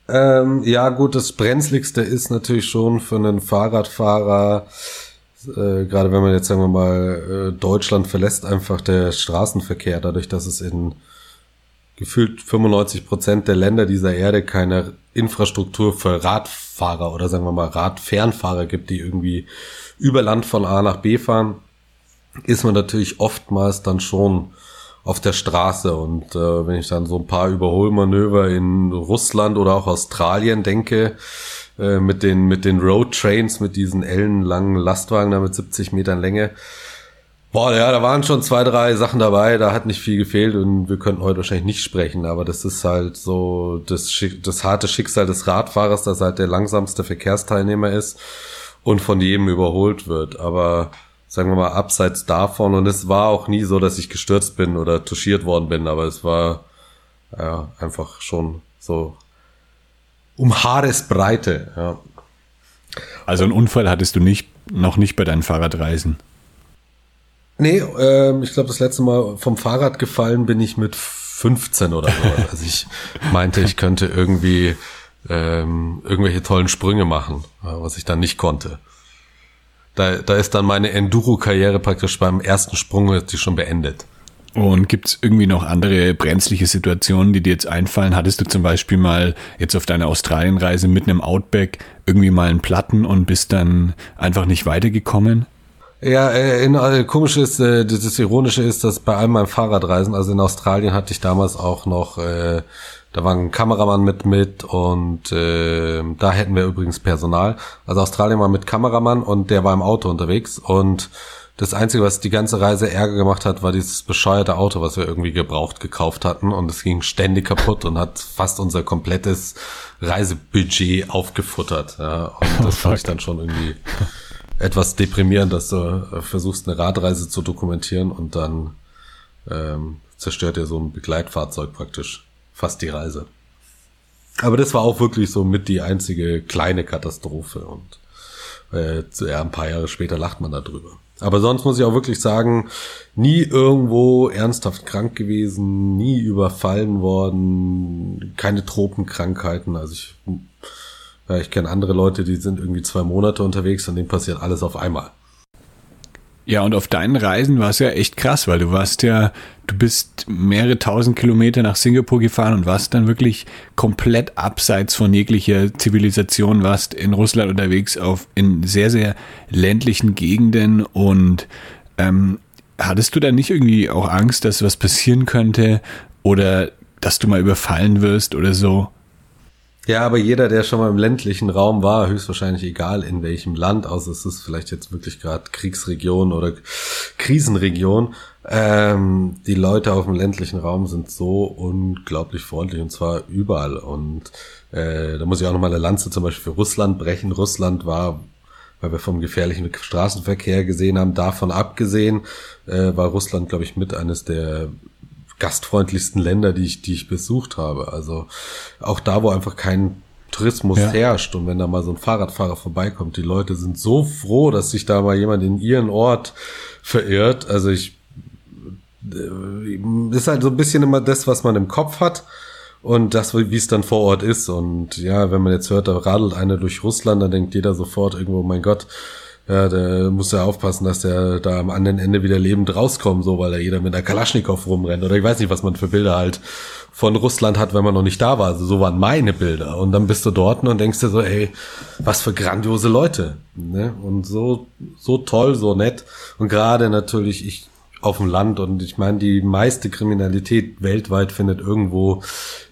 Ähm, ja, gut, das brenzligste ist natürlich schon für einen Fahrradfahrer, äh, gerade wenn man jetzt sagen wir mal äh, Deutschland verlässt, einfach der Straßenverkehr, dadurch, dass es in gefühlt 95 Prozent der Länder dieser Erde keine Infrastruktur für Radfahrer oder sagen wir mal Radfernfahrer gibt, die irgendwie über Land von A nach B fahren, ist man natürlich oftmals dann schon auf der Straße. Und äh, wenn ich dann so ein paar Überholmanöver in Russland oder auch Australien denke, äh, mit den, mit den Road Trains, mit diesen ellenlangen Lastwagen da mit 70 Metern Länge, Boah, ja, da waren schon zwei, drei Sachen dabei, da hat nicht viel gefehlt und wir könnten heute wahrscheinlich nicht sprechen, aber das ist halt so das, das harte Schicksal des Radfahrers, dass halt der langsamste Verkehrsteilnehmer ist und von jedem überholt wird. Aber sagen wir mal, abseits davon. Und es war auch nie so, dass ich gestürzt bin oder touchiert worden bin, aber es war ja, einfach schon so um Haaresbreite. Ja. Also einen Unfall hattest du nicht, noch nicht bei deinen Fahrradreisen? Nee, ähm, ich glaube, das letzte Mal vom Fahrrad gefallen bin ich mit 15 oder so. [laughs] Also ich meinte, ich könnte irgendwie ähm, irgendwelche tollen Sprünge machen, was ich dann nicht konnte. Da, da ist dann meine Enduro-Karriere praktisch beim ersten Sprung ist die schon beendet. Und gibt es irgendwie noch andere brenzliche Situationen, die dir jetzt einfallen? Hattest du zum Beispiel mal jetzt auf deiner Australienreise mitten im Outback irgendwie mal einen Platten und bist dann einfach nicht weitergekommen? Ja, äh, in, äh, komisch ist, äh, das, das Ironische ist, dass bei all meinen Fahrradreisen, also in Australien hatte ich damals auch noch äh, da war ein Kameramann mit mit und äh, da hätten wir übrigens Personal. Also Australien war mit Kameramann und der war im Auto unterwegs und das Einzige, was die ganze Reise Ärger gemacht hat, war dieses bescheuerte Auto, was wir irgendwie gebraucht gekauft hatten und es ging ständig kaputt und hat fast unser komplettes Reisebudget aufgefuttert. Ja, und [laughs] das oh, fand ich dann schon irgendwie etwas deprimierend, dass du versuchst, eine Radreise zu dokumentieren und dann ähm, zerstört dir so ein Begleitfahrzeug praktisch fast die Reise. Aber das war auch wirklich so mit die einzige kleine Katastrophe und äh, ja, ein paar Jahre später lacht man darüber. Aber sonst muss ich auch wirklich sagen, nie irgendwo ernsthaft krank gewesen, nie überfallen worden, keine Tropenkrankheiten. Also ich, ja, ich kenne andere Leute, die sind irgendwie zwei Monate unterwegs und denen passiert alles auf einmal. Ja, und auf deinen Reisen war es ja echt krass, weil du warst ja, du bist mehrere tausend Kilometer nach Singapur gefahren und warst dann wirklich komplett abseits von jeglicher Zivilisation, warst in Russland unterwegs auf in sehr, sehr ländlichen Gegenden und ähm, hattest du da nicht irgendwie auch Angst, dass was passieren könnte oder dass du mal überfallen wirst oder so? Ja, aber jeder, der schon mal im ländlichen Raum war, höchstwahrscheinlich egal in welchem Land, außer es ist vielleicht jetzt wirklich gerade Kriegsregion oder Krisenregion, ähm, die Leute auf dem ländlichen Raum sind so unglaublich freundlich und zwar überall. Und äh, da muss ich auch nochmal eine Lanze zum Beispiel für Russland brechen. Russland war weil wir vom gefährlichen Straßenverkehr gesehen haben. Davon abgesehen äh, war Russland, glaube ich, mit eines der gastfreundlichsten Länder, die ich, die ich besucht habe. Also auch da, wo einfach kein Tourismus ja. herrscht und wenn da mal so ein Fahrradfahrer vorbeikommt, die Leute sind so froh, dass sich da mal jemand in ihren Ort verirrt. Also ich äh, ist halt so ein bisschen immer das, was man im Kopf hat und das, wie es dann vor Ort ist. Und ja, wenn man jetzt hört, da radelt einer durch Russland, dann denkt jeder sofort irgendwo, mein Gott, ja, der muss ja aufpassen, dass der da am anderen Ende wieder lebend rauskommt, so, weil da jeder mit einer Kalaschnikow rumrennt. Oder ich weiß nicht, was man für Bilder halt von Russland hat, wenn man noch nicht da war. Also so waren meine Bilder. Und dann bist du dort und denkst dir so, ey, was für grandiose Leute. Ne? Und so, so toll, so nett. Und gerade natürlich ich auf dem Land. Und ich meine, die meiste Kriminalität weltweit findet irgendwo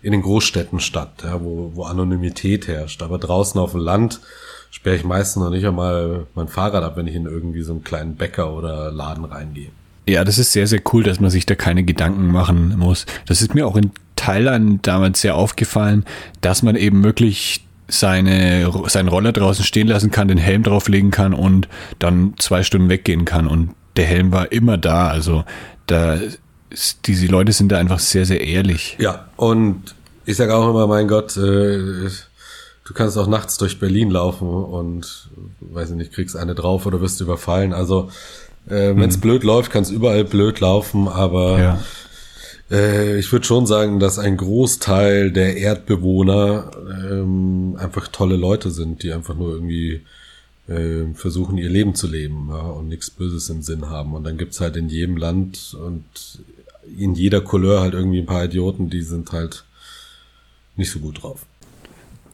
in den Großstädten statt, ja, wo, wo Anonymität herrscht. Aber draußen auf dem Land sperre ich meistens noch nicht einmal mein Fahrrad ab, wenn ich in irgendwie so einen kleinen Bäcker oder Laden reingehe. Ja, das ist sehr, sehr cool, dass man sich da keine Gedanken machen muss. Das ist mir auch in Thailand damals sehr aufgefallen, dass man eben wirklich seine, seinen Roller draußen stehen lassen kann, den Helm drauflegen kann und dann zwei Stunden weggehen kann. Und der Helm war immer da. Also da diese Leute sind da einfach sehr, sehr ehrlich. Ja, und ich sage auch immer, mein Gott, äh, du kannst auch nachts durch Berlin laufen und, weiß ich nicht, kriegst eine drauf oder wirst überfallen. Also, äh, wenn es mhm. blöd läuft, kann es überall blöd laufen, aber ja. äh, ich würde schon sagen, dass ein Großteil der Erdbewohner ähm, einfach tolle Leute sind, die einfach nur irgendwie äh, versuchen, ihr Leben zu leben ja, und nichts Böses im Sinn haben. Und dann gibt's halt in jedem Land und in jeder Couleur halt irgendwie ein paar Idioten, die sind halt nicht so gut drauf.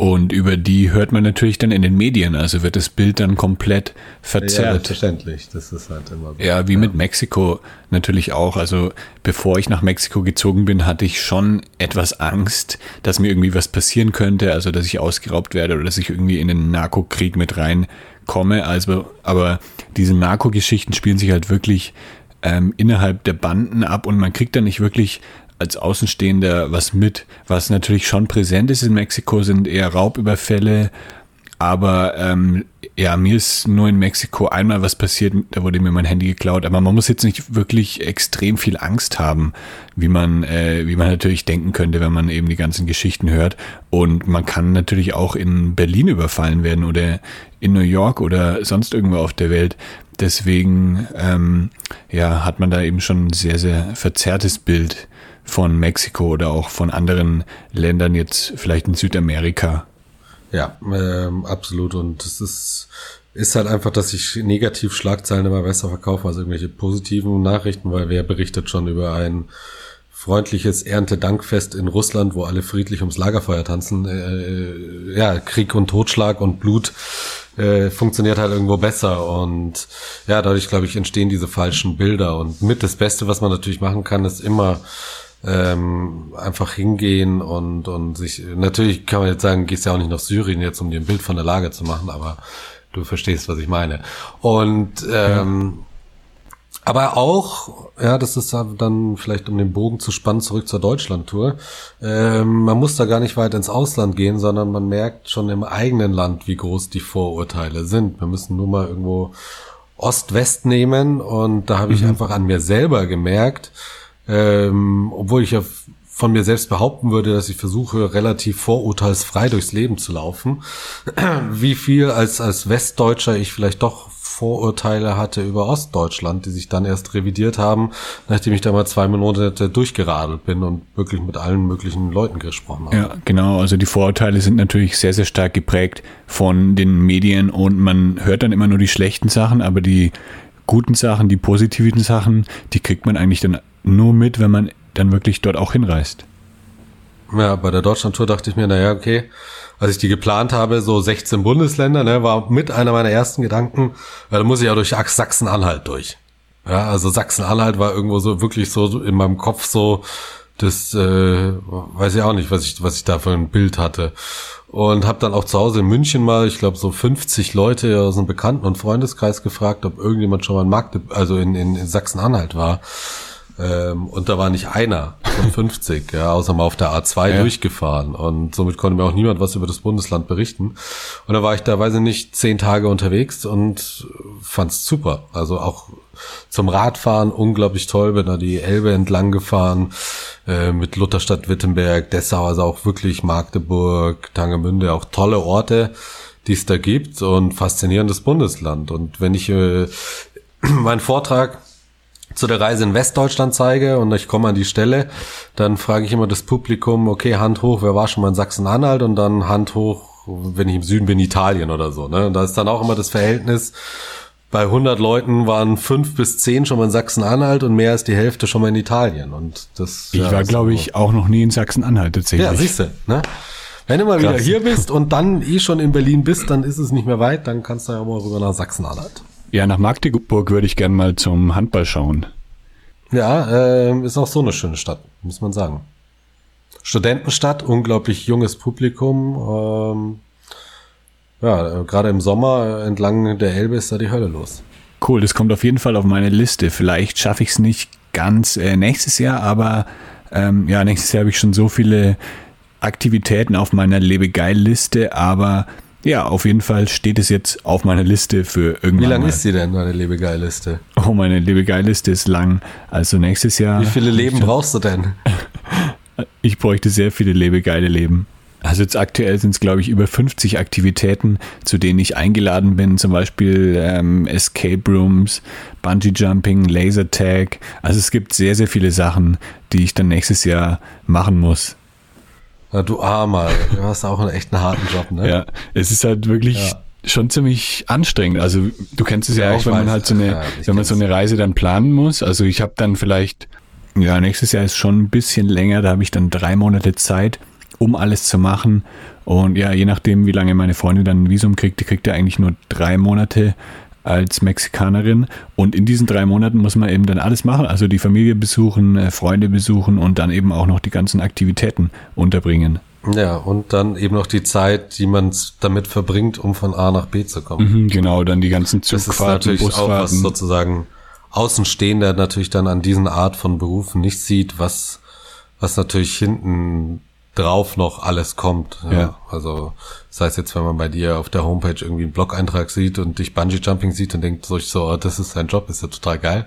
Und über die hört man natürlich dann in den Medien, also wird das Bild dann komplett verzerrt. Ja, verständlich, das ist halt immer so. Ja, wie ja. mit Mexiko natürlich auch. Also bevor ich nach Mexiko gezogen bin, hatte ich schon etwas Angst, dass mir irgendwie was passieren könnte, also dass ich ausgeraubt werde oder dass ich irgendwie in den Narkokrieg mit reinkomme. Also, aber diese Narko-Geschichten spielen sich halt wirklich ähm, innerhalb der Banden ab und man kriegt da nicht wirklich als Außenstehender was mit. Was natürlich schon präsent ist in Mexiko, sind eher Raubüberfälle. Aber ähm, ja, mir ist nur in Mexiko einmal was passiert, da wurde mir mein Handy geklaut. Aber man muss jetzt nicht wirklich extrem viel Angst haben, wie man, äh, wie man natürlich denken könnte, wenn man eben die ganzen Geschichten hört. Und man kann natürlich auch in Berlin überfallen werden oder in New York oder sonst irgendwo auf der Welt. Deswegen ähm, ja, hat man da eben schon ein sehr, sehr verzerrtes Bild von Mexiko oder auch von anderen Ländern jetzt vielleicht in Südamerika. Ja, ähm, absolut. Und es ist, ist halt einfach, dass ich negativ Schlagzeilen immer besser verkaufe als irgendwelche positiven Nachrichten, weil wer berichtet schon über ein freundliches Erntedankfest in Russland, wo alle friedlich ums Lagerfeuer tanzen. Äh, ja, Krieg und Totschlag und Blut äh, funktioniert halt irgendwo besser. Und ja, dadurch, glaube ich, entstehen diese falschen Bilder. Und mit das Beste, was man natürlich machen kann, ist immer ähm, einfach hingehen und, und sich, natürlich kann man jetzt sagen, gehst ja auch nicht nach Syrien jetzt, um dir ein Bild von der Lage zu machen, aber du verstehst, was ich meine. Und ähm, ja. aber auch, ja, das ist dann vielleicht um den Bogen zu spannen, zurück zur Deutschlandtour. Ähm, man muss da gar nicht weit ins Ausland gehen, sondern man merkt schon im eigenen Land, wie groß die Vorurteile sind. Wir müssen nur mal irgendwo Ost-West nehmen und da habe ich mhm. einfach an mir selber gemerkt, ähm, obwohl ich ja von mir selbst behaupten würde, dass ich versuche, relativ vorurteilsfrei durchs Leben zu laufen. [clears throat] Wie viel als, als Westdeutscher ich vielleicht doch Vorurteile hatte über Ostdeutschland, die sich dann erst revidiert haben, nachdem ich da mal zwei Monate durchgeradelt bin und wirklich mit allen möglichen Leuten gesprochen habe. Ja, genau. Also die Vorurteile sind natürlich sehr, sehr stark geprägt von den Medien und man hört dann immer nur die schlechten Sachen, aber die guten Sachen, die positiven Sachen, die kriegt man eigentlich dann nur mit, wenn man dann wirklich dort auch hinreist. Ja, bei der Deutschlandtour dachte ich mir, naja, okay, als ich die geplant habe, so 16 Bundesländer, ne, war mit einer meiner ersten Gedanken, da muss ich ja durch Sachsen-Anhalt durch. Ja, also Sachsen-Anhalt war irgendwo so wirklich so in meinem Kopf so, das äh, weiß ich auch nicht, was ich was ich da für ein Bild hatte und habe dann auch zu Hause in München mal, ich glaube so 50 Leute aus einem Bekannten und Freundeskreis gefragt, ob irgendjemand schon mal in Magde also in, in, in Sachsen-Anhalt war. Ähm, und da war nicht einer von [laughs] 50, ja, außer mal auf der A2 ja. durchgefahren. Und somit konnte mir auch niemand was über das Bundesland berichten. Und da war ich da, weiß ich nicht, zehn Tage unterwegs und fand's super. Also auch zum Radfahren unglaublich toll, bin da die Elbe entlang gefahren, äh, mit Lutherstadt Wittenberg, Dessau, also auch wirklich Magdeburg, Tangemünde, auch tolle Orte, die es da gibt und faszinierendes Bundesland. Und wenn ich äh, [clears throat] meinen Vortrag zu der Reise in Westdeutschland zeige und ich komme an die Stelle, dann frage ich immer das Publikum, okay, Hand hoch, wer war schon mal in Sachsen-Anhalt und dann Hand hoch, wenn ich im Süden bin, Italien oder so. Ne? Und da ist dann auch immer das Verhältnis, bei 100 Leuten waren fünf bis zehn schon mal in Sachsen-Anhalt und mehr als die Hälfte schon mal in Italien. Und das. Ich ja, war, glaube ich, auch noch nie in Sachsen-Anhalt tatsächlich. Ja, siehst du. Ne? Wenn du mal Krass. wieder hier bist und dann eh schon in Berlin bist, dann ist es nicht mehr weit, dann kannst du ja mal rüber nach Sachsen-Anhalt. Ja, nach Magdeburg würde ich gern mal zum Handball schauen. Ja, äh, ist auch so eine schöne Stadt, muss man sagen. Studentenstadt, unglaublich junges Publikum. Ähm, ja, gerade im Sommer entlang der Elbe ist da die Hölle los. Cool, das kommt auf jeden Fall auf meine Liste. Vielleicht schaffe ich es nicht ganz äh, nächstes Jahr, aber ähm, ja, nächstes Jahr habe ich schon so viele Aktivitäten auf meiner Lebegeil-Liste, aber ja, auf jeden Fall steht es jetzt auf meiner Liste für irgendwann. Wie lang mal. ist die denn, deine Lebegeil-Liste? Oh, meine liebe Geil-Liste ist lang. Also nächstes Jahr. Wie viele Leben brauchst du denn? [laughs] Ich bräuchte sehr viele lebegeile Leben. Also jetzt aktuell sind es, glaube ich, über 50 Aktivitäten, zu denen ich eingeladen bin. Zum Beispiel ähm, Escape Rooms, Bungee Jumping, Laser Tag. Also es gibt sehr, sehr viele Sachen, die ich dann nächstes Jahr machen muss. Na, du Armer, du hast auch einen echt einen harten Job, ne? Ja, es ist halt wirklich Ja. schon ziemlich anstrengend. Also du kennst es ja, Ja, auch, wenn man halt so eine, Ja, wenn man so eine Reise dann planen muss. Also ich habe dann vielleicht, ja, nächstes Jahr ist schon ein bisschen länger, da habe ich dann drei Monate Zeit, um alles zu machen. Und ja, je nachdem, wie lange meine Freundin dann ein Visum kriegt, die kriegt ja eigentlich nur drei Monate als Mexikanerin. Und in diesen drei Monaten muss man eben dann alles machen. Also die Familie besuchen, äh, Freunde besuchen und dann eben auch noch die ganzen Aktivitäten unterbringen. Ja, und dann eben noch die Zeit, die man damit verbringt, um von A nach B zu kommen. Mhm, genau, dann die ganzen Das ist Zugfahrten, natürlich auch was Busfahrten. sozusagen Außenstehender natürlich dann an diesen Art von Berufen nicht sieht, was, was natürlich hinten drauf noch alles kommt. Ja. Ja. Also das heißt jetzt, wenn man bei dir auf der Homepage irgendwie einen Blog-Eintrag sieht und dich Bungee Jumping sieht und denkt so, so oh, das ist sein Job, ist ja total geil.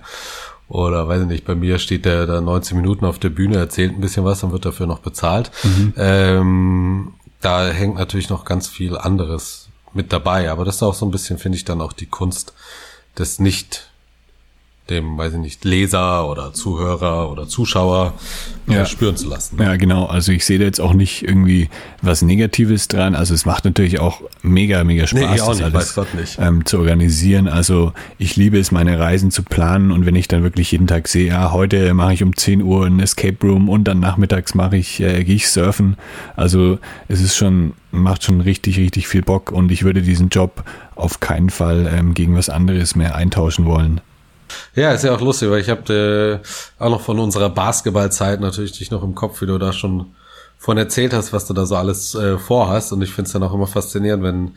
Oder weiß ich nicht, bei mir steht der da 19 Minuten auf der Bühne, erzählt ein bisschen was und wird dafür noch bezahlt. Ähm, da hängt natürlich noch ganz viel anderes mit dabei. Aber das ist auch so ein bisschen, finde ich, dann auch die Kunst des nicht dem, weiß ich nicht, Leser oder Zuhörer oder Zuschauer äh, Ja. spüren zu lassen. Ja, genau. Also ich sehe da jetzt auch nicht irgendwie was Negatives dran. Also es macht natürlich auch mega, mega Spaß, Nee, ich auch das nicht, alles weiß nicht. Ähm, zu organisieren. Also ich liebe es, meine Reisen zu planen und wenn ich dann wirklich jeden Tag sehe, ja, heute mache ich um 10 Uhr ein Escape Room und dann nachmittags mache ich, äh, gehe ich surfen. Also es ist schon, macht schon richtig, richtig viel Bock und ich würde diesen Job auf keinen Fall ähm, gegen was anderes mehr eintauschen wollen. Ja, ist ja auch lustig, weil ich habe äh, auch noch von unserer Basketballzeit natürlich dich noch im Kopf, wie du da schon von erzählt hast, was du da so alles äh, vorhast. Und ich finde es dann auch immer faszinierend, wenn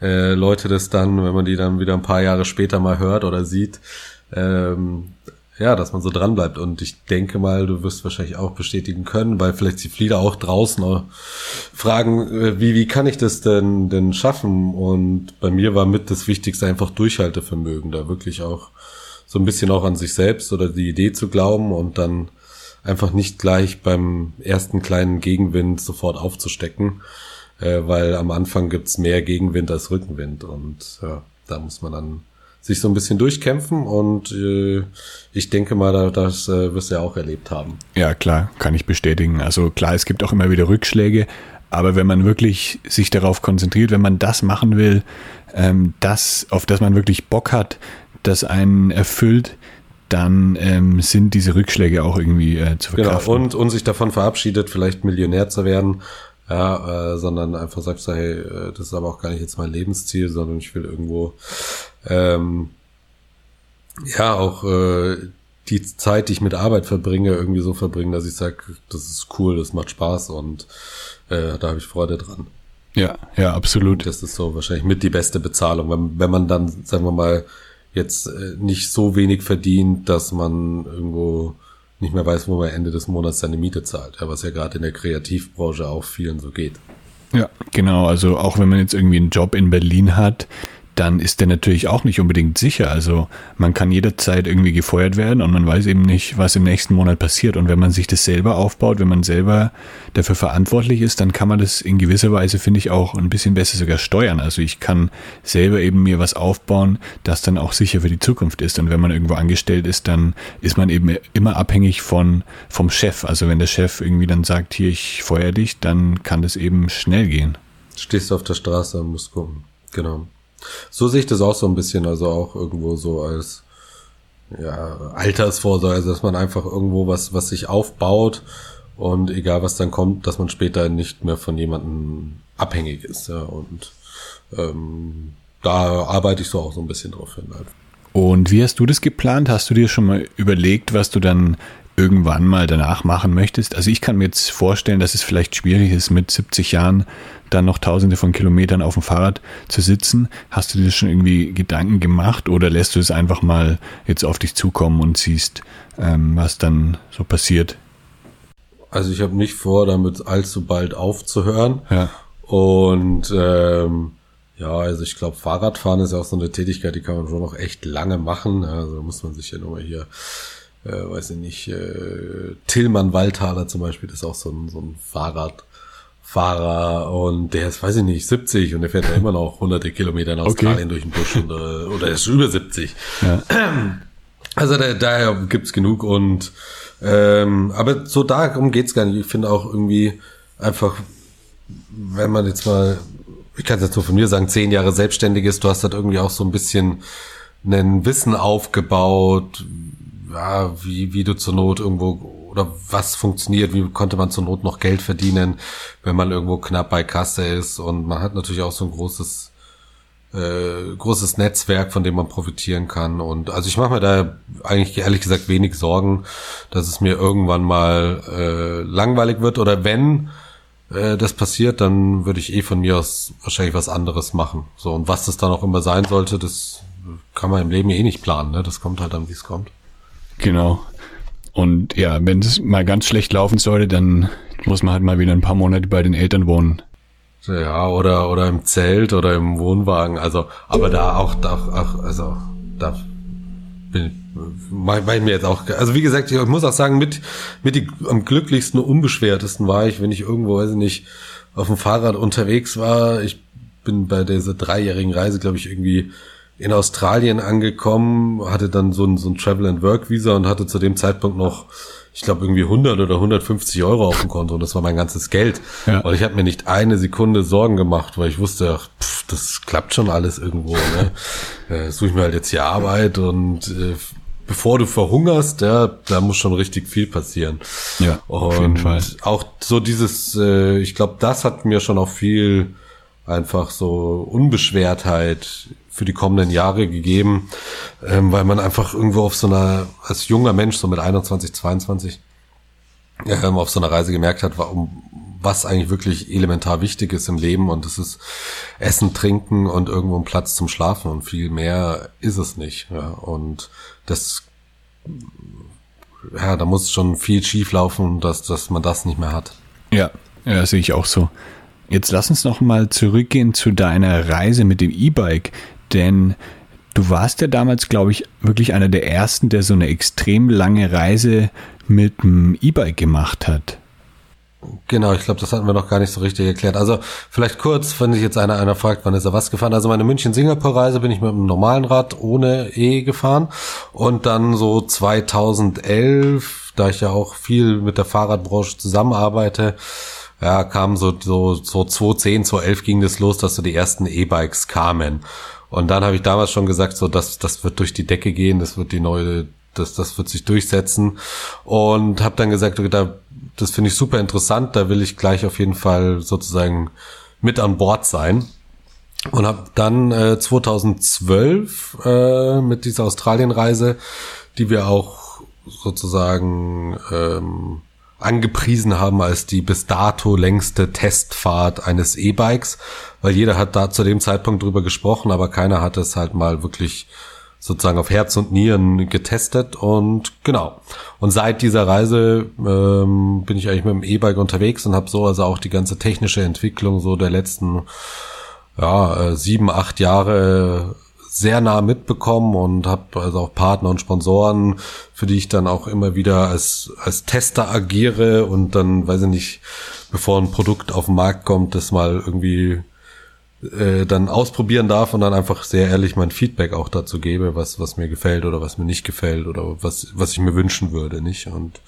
äh, Leute das dann, wenn man die dann wieder ein paar Jahre später mal hört oder sieht, ähm, ja, dass man so dran bleibt. Und ich denke mal, du wirst wahrscheinlich auch bestätigen können, weil vielleicht die Flieder auch draußen auch fragen, äh, wie, wie kann ich das denn, denn schaffen? Und bei mir war mit das Wichtigste einfach Durchhaltevermögen, da wirklich auch so ein bisschen auch an sich selbst oder die Idee zu glauben und dann einfach nicht gleich beim ersten kleinen Gegenwind sofort aufzustecken, äh, weil am Anfang gibt's mehr Gegenwind als Rückenwind und ja, da muss man dann sich so ein bisschen durchkämpfen und äh, ich denke mal, da- das äh, wirst du ja auch erlebt haben. Ja, klar, kann ich bestätigen. Also klar, es gibt auch immer wieder Rückschläge, aber wenn man wirklich sich darauf konzentriert, wenn man das machen will, ähm, das, auf das man wirklich Bock hat, das einen erfüllt, dann ähm, sind diese Rückschläge auch irgendwie äh, zu Genau, verkraften. und, und sich davon verabschiedet, vielleicht Millionär zu werden, ja, äh, sondern einfach sagst du, hey, äh, das ist aber auch gar nicht jetzt mein Lebensziel, sondern ich will irgendwo ähm, ja auch äh, die Zeit, die ich mit Arbeit verbringe, irgendwie so verbringen, dass ich sage, das ist cool, das macht Spaß und äh, da habe ich Freude dran. ja, ja, absolut. Das ist so wahrscheinlich mit die beste Bezahlung, wenn, wenn man dann, sagen wir mal, jetzt äh, nicht so wenig verdient, dass man irgendwo nicht mehr weiß, wo man Ende des Monats seine Miete zahlt. Ja, was ja gerade in der Kreativbranche auch vielen so geht. Ja, genau. Also auch wenn man jetzt irgendwie einen Job in Berlin hat, dann ist der natürlich auch nicht unbedingt sicher. Also man kann jederzeit irgendwie gefeuert werden und man weiß eben nicht, was im nächsten Monat passiert. Und wenn man sich das selber aufbaut, wenn man selber dafür verantwortlich ist, dann kann man das in gewisser Weise, finde ich, auch ein bisschen besser sogar steuern. Also ich kann selber eben mir was aufbauen, das dann auch sicher für die Zukunft ist. Und wenn man irgendwo angestellt ist, dann ist man eben immer abhängig von, vom Chef. Also wenn der Chef irgendwie dann sagt, hier, ich feuer dich, dann kann das eben schnell gehen. Stehst du auf der Straße und musst gucken. Genau. So sehe ich das auch so ein bisschen, also auch irgendwo so als ja, Altersvorsorge, also dass man einfach irgendwo was, was sich aufbaut und egal was dann kommt, dass man später nicht mehr von jemandem abhängig ist. Ja, und ähm, da arbeite ich so auch so ein bisschen drauf hin. Halt. Und wie hast du das geplant? Hast du dir schon mal überlegt, was du dann irgendwann mal danach machen möchtest? Also ich kann mir jetzt vorstellen, dass es vielleicht schwierig ist, mit 70 Jahren dann noch tausende von Kilometern auf dem Fahrrad zu sitzen. Hast du dir schon irgendwie Gedanken gemacht oder lässt du es einfach mal jetzt auf dich zukommen und siehst, ähm, was dann so passiert? Also ich habe nicht vor, damit allzu bald aufzuhören. Ja. Und ähm, Ja, also ich glaube, Fahrradfahren ist ja auch so eine Tätigkeit, die kann man schon noch echt lange machen. Also da muss man sich ja nur mal hier, äh, weiß ich nicht, äh, Tillmann Waldhaler zum Beispiel, das ist auch so ein, so ein Fahrradfahrer und der ist, weiß ich nicht, 70 und der fährt ja immer noch hunderte Kilometer in Australien okay. durch den Busch oder, oder ist über 70. Ja. [clears throat] Also da, daher gibt's genug und ähm, aber so darum geht's gar nicht. Ich finde auch irgendwie einfach, wenn man jetzt mal ich kann es jetzt nur von mir sagen, zehn Jahre selbstständig ist, du hast halt irgendwie auch so ein bisschen ein Wissen aufgebaut, ja, wie, wie du zur Not irgendwo oder was funktioniert, wie konnte man zur Not noch Geld verdienen, wenn man irgendwo knapp bei Kasse ist und man hat natürlich auch so ein großes äh, großes Netzwerk, von dem man profitieren kann und also ich mache mir da eigentlich ehrlich gesagt wenig Sorgen, dass es mir irgendwann mal äh, langweilig wird oder wenn äh, das passiert, dann würde ich eh von mir aus wahrscheinlich was anderes machen. So, und was das dann auch immer sein sollte, das kann man im Leben eh nicht planen, ne? Das kommt halt dann, wie es kommt. Genau. Und ja, wenn es mal ganz schlecht laufen sollte, dann muss man halt mal wieder ein paar Monate bei den Eltern wohnen. Ja, oder, oder im Zelt oder im Wohnwagen. Also, aber da auch, da auch, also, da bin, mach ich mir jetzt auch, also wie gesagt, ich muss auch sagen, mit, mit die am glücklichsten und unbeschwertesten war ich, wenn ich irgendwo, weiß ich nicht, auf dem Fahrrad unterwegs war. Ich bin bei dieser dreijährigen Reise, glaube ich, irgendwie in Australien angekommen, hatte dann so ein, so ein Travel and Work Visa und hatte zu dem Zeitpunkt noch ich glaube, irgendwie 100 oder 150 Euro auf dem Konto und das war mein ganzes Geld. Ja. Und ich habe mir nicht eine Sekunde Sorgen gemacht, weil ich wusste, ach, pff, das klappt schon alles irgendwo. Ne? [laughs] äh, suche ich mir halt jetzt hier Arbeit und äh, bevor du verhungerst, ja, da muss schon richtig viel passieren. Ja, auf jeden Fall. Auch so dieses, äh, ich glaube, das hat mir schon auch viel einfach so Unbeschwertheit für die kommenden Jahre gegeben, ähm, weil man einfach irgendwo auf so einer, als junger Mensch, so mit 21, 22, ähm, auf so einer Reise gemerkt hat, warum, was eigentlich wirklich elementar wichtig ist im Leben und das ist Essen, Trinken und irgendwo ein Platz zum Schlafen und viel mehr ist es nicht. Ja. Und das, ja, da muss schon viel schief laufen, dass, dass man das nicht mehr hat. Ja, ja, sehe ich auch so. Jetzt lass uns noch mal zurückgehen zu deiner Reise mit dem E-Bike. Denn du warst ja damals, glaube ich, wirklich einer der ersten, der so eine extrem lange Reise mit dem E-Bike gemacht hat. Genau, ich glaube, das hatten wir noch gar nicht so richtig erklärt. Also vielleicht kurz, wenn sich jetzt einer einer fragt, wann ist er was gefahren? Also meine München-Singapur-Reise bin ich mit einem normalen Rad ohne E gefahren und dann so 2011, da ich ja auch viel mit der Fahrradbranche zusammenarbeite, ja, kam so so so 2010, 2011 ging das los, dass so die ersten E-Bikes kamen. Und dann habe ich damals schon gesagt, so dass das wird durch die Decke gehen, das wird die neue, das das wird sich durchsetzen. Und habe dann gesagt, okay, da, das finde ich super interessant, da will ich gleich auf jeden Fall sozusagen mit an Bord sein. Und habe dann äh, 2012 äh, mit dieser Australienreise, die wir auch sozusagen ähm, angepriesen haben als die bis dato längste Testfahrt eines E-Bikes, weil jeder hat da zu dem Zeitpunkt drüber gesprochen, aber keiner hat es halt mal wirklich sozusagen auf Herz und Nieren getestet und genau. Und seit dieser Reise ähm, bin ich eigentlich mit dem E-Bike unterwegs und habe so also auch die ganze technische Entwicklung so der letzten ja, äh, sieben, acht Jahre sehr nah mitbekommen und habe also auch Partner und Sponsoren, für die ich dann auch immer wieder als, als Tester agiere und dann, weiß ich nicht, bevor ein Produkt auf den Markt kommt, das mal irgendwie äh, dann ausprobieren darf und dann einfach sehr ehrlich mein Feedback auch dazu gebe, was was mir gefällt oder was mir nicht gefällt oder was was ich mir wünschen würde, nicht? Und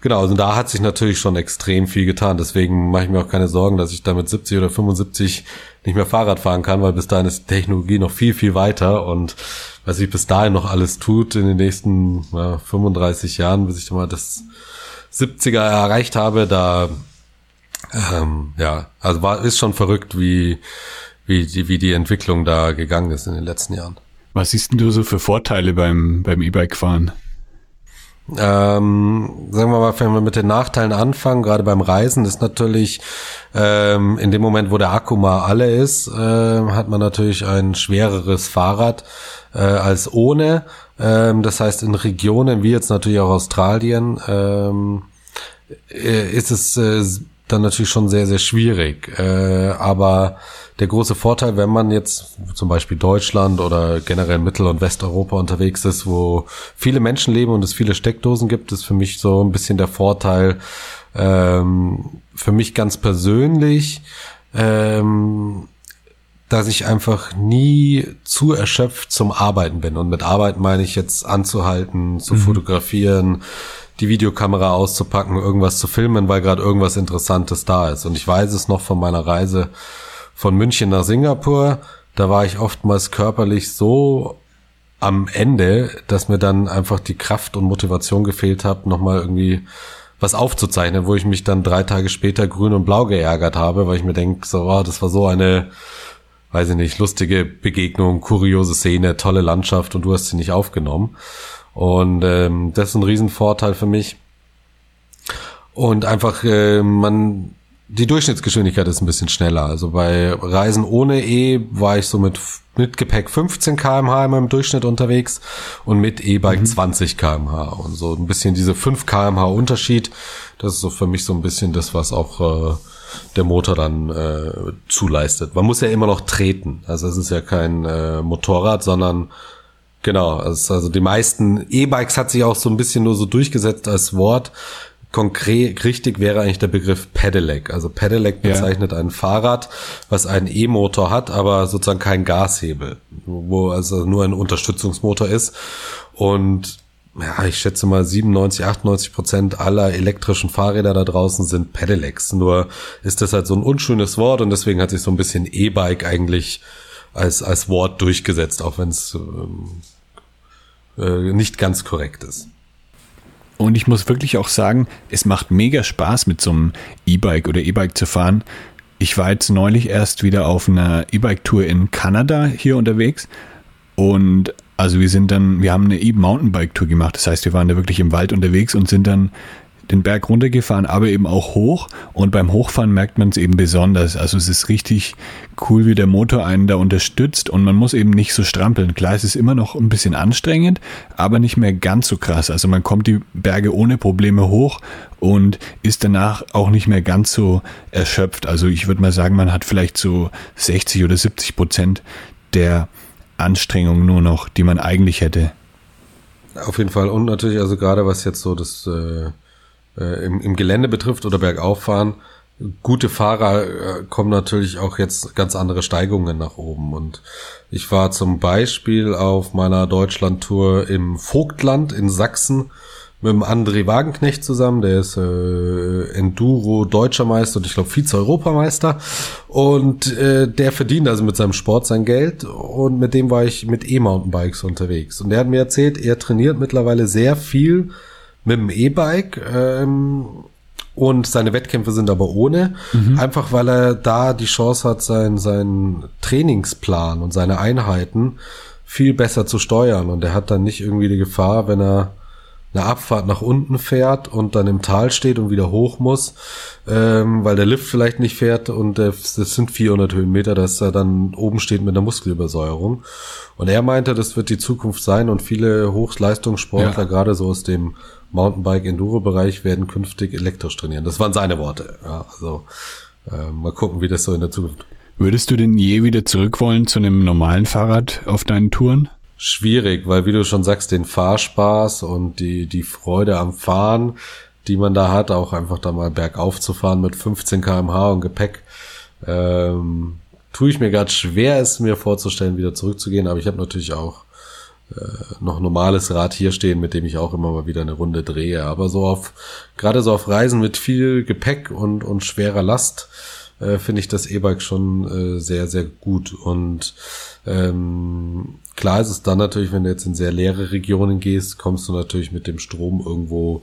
genau, also da hat sich natürlich schon extrem viel getan. Deswegen mache ich mir auch keine Sorgen, dass ich da mit 70 oder 75 nicht mehr Fahrrad fahren kann, weil bis dahin ist die Technologie noch viel viel weiter und was sich bis dahin noch alles tut in den nächsten ja, 35 Jahren, bis ich mal das 70er erreicht habe, da ähm, ja, also war ist schon verrückt, wie wie die wie die Entwicklung da gegangen ist in den letzten Jahren. Was siehst denn du so für Vorteile beim beim E-Bike fahren? Ähm, sagen wir mal, wenn wir mit den Nachteilen anfangen, gerade beim Reisen, ist natürlich ähm, in dem Moment, wo der Akku mal alle ist, äh, hat man natürlich ein schwereres Fahrrad äh, als ohne. Ähm, das heißt, in Regionen wie jetzt natürlich auch Australien ähm, äh, ist es äh, dann natürlich schon sehr, sehr schwierig. Äh, aber der große Vorteil, wenn man jetzt zum Beispiel Deutschland oder generell Mittel- und Westeuropa unterwegs ist, wo viele Menschen leben und es viele Steckdosen gibt, ist für mich so ein bisschen der Vorteil, ähm, für mich ganz persönlich, ähm, dass ich einfach nie zu erschöpft zum Arbeiten bin. Und mit Arbeit meine ich jetzt anzuhalten, zu mhm. fotografieren, die Videokamera auszupacken, irgendwas zu filmen, weil gerade irgendwas Interessantes da ist. Und ich weiß es noch von meiner Reise von München nach Singapur. Da war ich oftmals körperlich so am Ende, dass mir dann einfach die Kraft und Motivation gefehlt hat, nochmal irgendwie was aufzuzeichnen, wo ich mich dann drei Tage später grün und blau geärgert habe, weil ich mir denke, so, oh, das war so eine, weiß ich nicht, lustige Begegnung, kuriose Szene, tolle Landschaft und du hast sie nicht aufgenommen. Und ähm, das ist ein Riesenvorteil für mich. Und einfach, äh, man, die Durchschnittsgeschwindigkeit ist ein bisschen schneller. Also bei Reisen ohne E war ich so mit, mit Gepäck 15 kmh im Durchschnitt unterwegs und mit E-Bike mhm. 20 kmh. Und so ein bisschen diese 5 kmh Unterschied, das ist so für mich so ein bisschen das, was auch äh, der Motor dann äh, zuleistet. Man muss ja immer noch treten. Also es ist ja kein äh, Motorrad, sondern Genau, also die meisten E-Bikes hat sich auch so ein bisschen nur so durchgesetzt als Wort. Konkret richtig wäre eigentlich der Begriff Pedelec. Also Pedelec bezeichnet ja. ein Fahrrad, was einen E-Motor hat, aber sozusagen keinen Gashebel, wo also nur ein Unterstützungsmotor ist. Und ja, ich schätze mal 97, 98 Prozent aller elektrischen Fahrräder da draußen sind Pedelecs. Nur ist das halt so ein unschönes Wort und deswegen hat sich so ein bisschen E-Bike eigentlich als, als Wort durchgesetzt, auch wenn es ähm, äh, nicht ganz korrekt ist. Und ich muss wirklich auch sagen, es macht mega Spaß, mit so einem E-Bike oder E-Bike zu fahren. Ich war jetzt neulich erst wieder auf einer E-Bike-Tour in Kanada hier unterwegs. Und also wir sind dann, wir haben eine E-Mountainbike-Tour gemacht. Das heißt, wir waren da wirklich im Wald unterwegs und sind dann den Berg runtergefahren, aber eben auch hoch. Und beim Hochfahren merkt man es eben besonders. Also es ist richtig cool, wie der Motor einen da unterstützt und man muss eben nicht so strampeln. Klar, es ist immer noch ein bisschen anstrengend, aber nicht mehr ganz so krass. Also man kommt die Berge ohne Probleme hoch und ist danach auch nicht mehr ganz so erschöpft. Also ich würde mal sagen, man hat vielleicht so 60 oder 70 Prozent der Anstrengung nur noch, die man eigentlich hätte. Auf jeden Fall. Und natürlich, also gerade was jetzt so das äh, äh, im, im Gelände betrifft oder bergauf fahren, gute Fahrer äh, kommen natürlich auch jetzt ganz andere Steigungen nach oben. Und ich war zum Beispiel auf meiner Deutschlandtour im Vogtland in Sachsen mit dem André Wagenknecht zusammen, der ist äh, Enduro Deutscher Meister und ich glaube Vize-Europameister. Und äh, der verdient also mit seinem Sport sein Geld. Und mit dem war ich mit E-Mountainbikes unterwegs. Und der hat mir erzählt, er trainiert mittlerweile sehr viel mit dem E-Bike ähm, und seine Wettkämpfe sind aber ohne, mhm. einfach weil er da die Chance hat, sein, seinen Trainingsplan und seine Einheiten viel besser zu steuern und er hat dann nicht irgendwie die Gefahr, wenn er eine Abfahrt nach unten fährt und dann im Tal steht und wieder hoch muss, ähm, weil der Lift vielleicht nicht fährt und das sind 400 Höhenmeter, dass er dann oben steht mit einer Muskelübersäuerung. Und er meinte, das wird die Zukunft sein und viele Hochleistungssportler, ja. gerade so aus dem Mountainbike-Enduro-Bereich, werden künftig elektrisch trainieren. Das waren seine Worte. Ja, also äh, mal gucken, wie das so in der Zukunft. Würdest du denn je wieder zurück wollen zu einem normalen Fahrrad auf deinen Touren? schwierig, weil wie du schon sagst, den Fahrspaß und die, die Freude am Fahren, die man da hat, auch einfach da mal bergauf zu fahren mit 15 kmh und Gepäck, ähm, tue ich mir gerade schwer, es mir vorzustellen, wieder zurückzugehen, aber ich habe natürlich auch noch normales Rad hier stehen, mit dem ich auch immer mal wieder eine Runde drehe. Aber so auf, gerade so auf Reisen mit viel Gepäck und, und schwerer Last, äh, finde ich das E-Bike schon äh, sehr, sehr gut. Und ähm, klar ist es dann natürlich, wenn du jetzt in sehr leere Regionen gehst, kommst du natürlich mit dem Strom irgendwo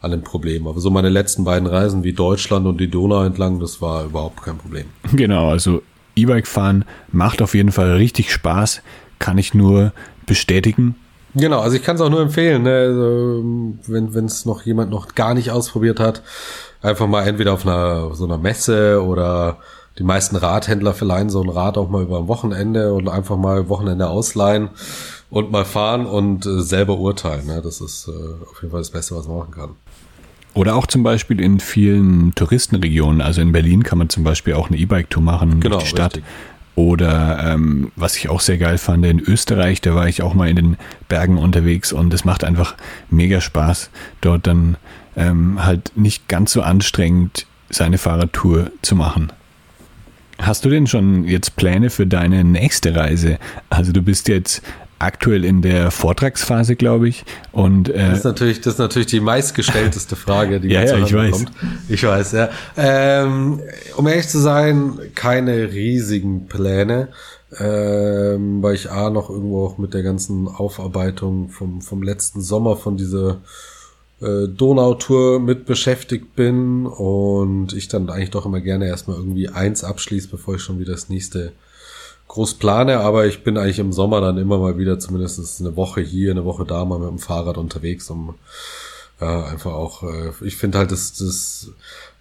an ein Problem. Aber so meine letzten beiden Reisen wie Deutschland und die Donau entlang, das war überhaupt kein Problem. Genau, also E-Bike fahren macht auf jeden Fall richtig Spaß, kann ich nur bestätigen. Genau, also ich kann es auch nur empfehlen, ne? also, wenn es noch jemand noch gar nicht ausprobiert hat, einfach mal entweder auf einer so einer Messe oder die meisten Radhändler verleihen so ein Rad auch mal über ein Wochenende und einfach mal Wochenende ausleihen und mal fahren und äh, selber urteilen. Ne? Das ist äh, auf jeden Fall das Beste, was man machen kann. Oder auch zum Beispiel in vielen Touristenregionen. Also in Berlin kann man zum Beispiel auch eine E-Bike-Tour machen genau, durch die Stadt. Richtig. Oder ähm, was ich auch sehr geil fand, in Österreich, da war ich auch mal in den Bergen unterwegs und es macht einfach mega Spaß, dort dann ähm, halt nicht ganz so anstrengend seine Fahrradtour zu machen. Hast du denn schon jetzt Pläne für deine nächste Reise? Also du bist jetzt aktuell in der Vortragsphase, glaube ich. Und, äh, das, ist natürlich, das ist natürlich die meistgestellteste Frage, die [laughs] ja, ja, ich weiß. kommt. Ich weiß, ja. Ähm, um ehrlich zu sein, keine riesigen Pläne, ähm, weil ich A noch irgendwo auch mit der ganzen Aufarbeitung vom, vom letzten Sommer von dieser äh, Donautour mit beschäftigt bin und ich dann eigentlich doch immer gerne erstmal irgendwie eins abschließe, bevor ich schon wieder das nächste groß plane, aber ich bin eigentlich im Sommer dann immer mal wieder zumindest eine Woche hier, eine Woche da mal mit dem Fahrrad unterwegs, um ja, einfach auch, äh, ich finde halt das, das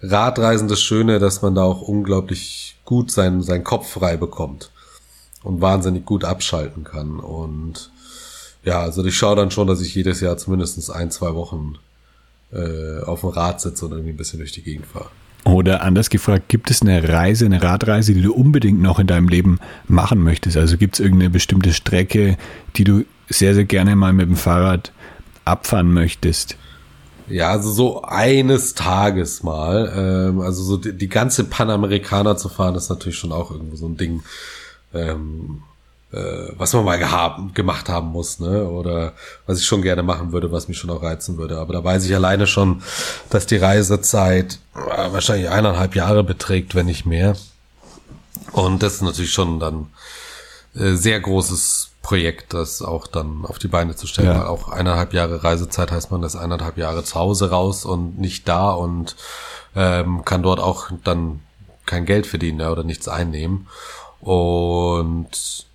Radreisen das Schöne, dass man da auch unglaublich gut seinen, seinen Kopf frei bekommt und wahnsinnig gut abschalten kann. Und ja, also ich schaue dann schon, dass ich jedes Jahr zumindest ein, zwei Wochen äh, auf dem Rad sitze und irgendwie ein bisschen durch die Gegend fahre. Oder anders gefragt, gibt es eine Reise, eine Radreise, die du unbedingt noch in deinem Leben machen möchtest? Also gibt es irgendeine bestimmte Strecke, die du sehr, sehr gerne mal mit dem Fahrrad abfahren möchtest? Ja, also so eines Tages mal. Ähm, also so die, die, ganze Panamerikaner zu fahren, ist natürlich schon auch irgendwo so ein Ding. Ähm, äh, was man mal gehabt, gemacht haben muss, ne? Oder was ich schon gerne machen würde, was mich schon auch reizen würde. Aber da weiß ich alleine schon, dass die Reisezeit äh, wahrscheinlich eineinhalb Jahre beträgt, wenn nicht mehr. Und das ist natürlich schon dann äh, sehr großes Projekt, das auch dann auf die Beine zu stellen. Ja. Weil auch eineinhalb Jahre Reisezeit heißt man, das eineinhalb Jahre zu Hause raus und nicht da und ähm, kann dort auch dann kein Geld verdienen ja, oder nichts einnehmen. Und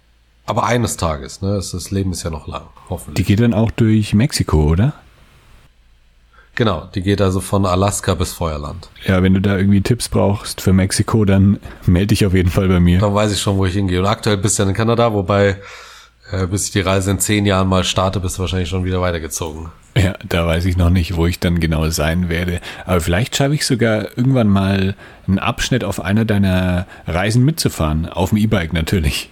aber eines Tages, ne? Das Leben ist ja noch lang, hoffentlich. Die geht dann auch durch Mexiko, oder? Genau, die geht also von Alaska bis Feuerland. Ja, wenn du da irgendwie Tipps brauchst für Mexiko, dann melde dich auf jeden Fall bei mir. Dann weiß ich schon, wo ich hingehe. Und aktuell bist du ja in Kanada, wobei, äh, bis ich die Reise in zehn Jahren mal starte, bist du wahrscheinlich schon wieder weitergezogen. Ja, da weiß ich noch nicht, wo ich dann genau sein werde. Aber vielleicht schaffe ich sogar irgendwann mal einen Abschnitt auf einer deiner Reisen mitzufahren. Auf dem E-Bike natürlich.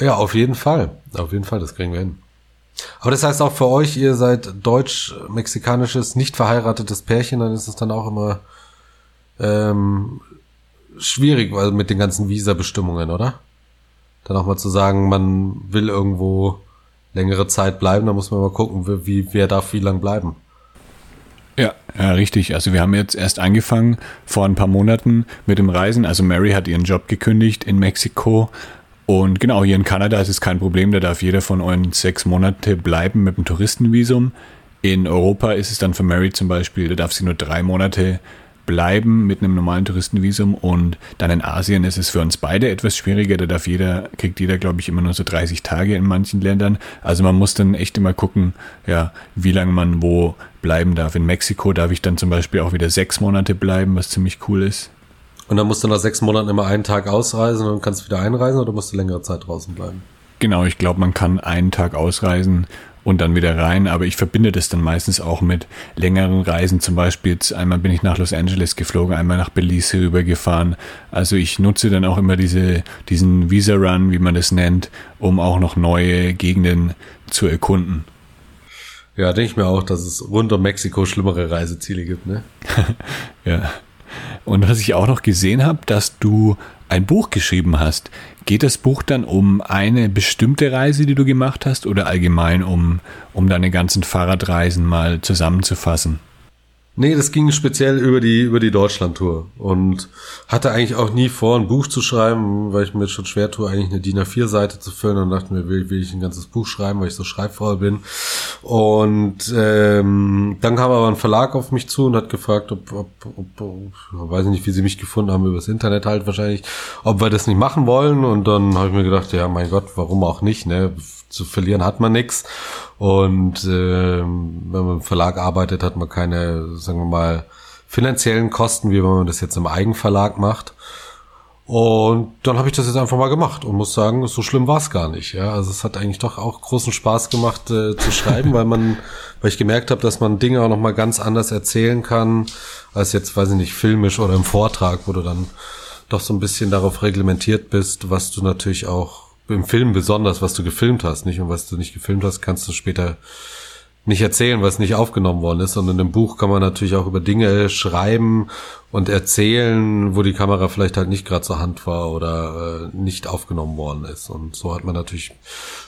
Ja, auf jeden Fall. Auf jeden Fall, das kriegen wir hin. Aber das heißt auch für euch, ihr seid deutsch-mexikanisches, nicht verheiratetes Pärchen, dann ist es dann auch immer ähm, schwierig, weil mit den ganzen Visa-Bestimmungen, oder? Dann auch mal zu sagen, man will irgendwo längere Zeit bleiben, da muss man mal gucken, wie, wie wer darf wie lang bleiben. Ja, ja, richtig. Also wir haben jetzt erst angefangen vor ein paar Monaten mit dem Reisen. Also Mary hat ihren Job gekündigt in Mexiko und genau, hier in Kanada ist es kein Problem, da darf jeder von euch sechs Monate bleiben mit dem Touristenvisum. In Europa ist es dann für Mary zum Beispiel, da darf sie nur drei Monate bleiben mit einem normalen Touristenvisum und dann in Asien ist es für uns beide etwas schwieriger. Da darf jeder, kriegt jeder, glaube ich, immer nur so 30 Tage in manchen Ländern. Also man muss dann echt immer gucken, ja, wie lange man wo bleiben darf. In Mexiko darf ich dann zum Beispiel auch wieder sechs Monate bleiben, was ziemlich cool ist. Und dann musst du nach sechs Monaten immer einen Tag ausreisen und kannst wieder einreisen oder musst du längere Zeit draußen bleiben? Genau, ich glaube, man kann einen Tag ausreisen und dann wieder rein, aber ich verbinde das dann meistens auch mit längeren Reisen. Zum Beispiel jetzt einmal bin ich nach Los Angeles geflogen, einmal nach Belize rübergefahren. Also ich nutze dann auch immer diese, diesen Visa Run, wie man das nennt, um auch noch neue Gegenden zu erkunden. Ja, denke ich mir auch, dass es rund um Mexiko schlimmere Reiseziele gibt, ne? [laughs] ja. Und was ich auch noch gesehen habe, dass du ein Buch geschrieben hast. Geht das Buch dann um eine bestimmte Reise, die du gemacht hast, oder allgemein um, um deine ganzen Fahrradreisen mal zusammenzufassen? Nee, das ging speziell über die, über die Deutschlandtour und hatte eigentlich auch nie vor, ein Buch zu schreiben, weil ich mir schon schwer tue, eigentlich eine DIN A4-Seite zu füllen und dachte mir, will, will ich ein ganzes Buch schreiben, weil ich so schreibfaul bin. Und ähm, dann kam aber ein Verlag auf mich zu und hat gefragt, ob, ob, ob, ob weiß nicht, wie sie mich gefunden haben, übers Internet halt wahrscheinlich, ob wir das nicht machen wollen. Und dann habe ich mir gedacht, ja, mein Gott, warum auch nicht, ne? Zu verlieren hat man nichts. Und äh, wenn man im Verlag arbeitet, hat man keine, sagen wir mal, finanziellen Kosten, wie wenn man das jetzt im Eigenverlag macht. Und dann habe ich das jetzt einfach mal gemacht und muss sagen, so schlimm war es gar nicht. Ja, also es hat eigentlich doch auch großen Spaß gemacht äh, zu schreiben, [laughs] weil man, weil ich gemerkt habe, dass man Dinge auch noch mal ganz anders erzählen kann als jetzt, weiß ich nicht, filmisch oder im Vortrag, wo du dann doch so ein bisschen darauf reglementiert bist, was du natürlich auch im Film besonders, was du gefilmt hast, nicht? Und was du nicht gefilmt hast, kannst du später nicht erzählen, was nicht aufgenommen worden ist, sondern im Buch kann man natürlich auch über Dinge schreiben und erzählen, wo die Kamera vielleicht halt nicht gerade zur Hand war oder äh, nicht aufgenommen worden ist. Und so hat man natürlich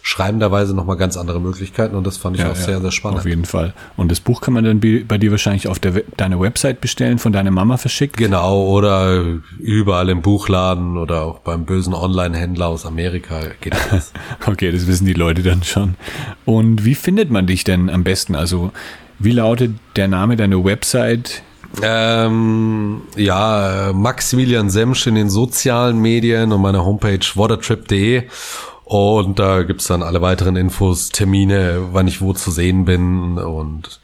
schreibenderweise nochmal ganz andere Möglichkeiten und das fand ich ja, auch ja, sehr, sehr spannend. Auf jeden Fall. Und das Buch kann man dann bei dir wahrscheinlich auf der deiner Website bestellen, von deiner Mama verschickt? Genau, oder überall im Buchladen oder auch beim bösen Online-Händler aus Amerika geht [laughs] das. okay, das wissen die Leute dann schon. Und wie findet man dich denn am besten? Also wie lautet der Name deiner Website? Ähm, ja, Maximilian Semsch in den sozialen Medien und meiner Homepage watertrip.de. Und da gibt's dann alle weiteren Infos, Termine, wann ich wo zu sehen bin und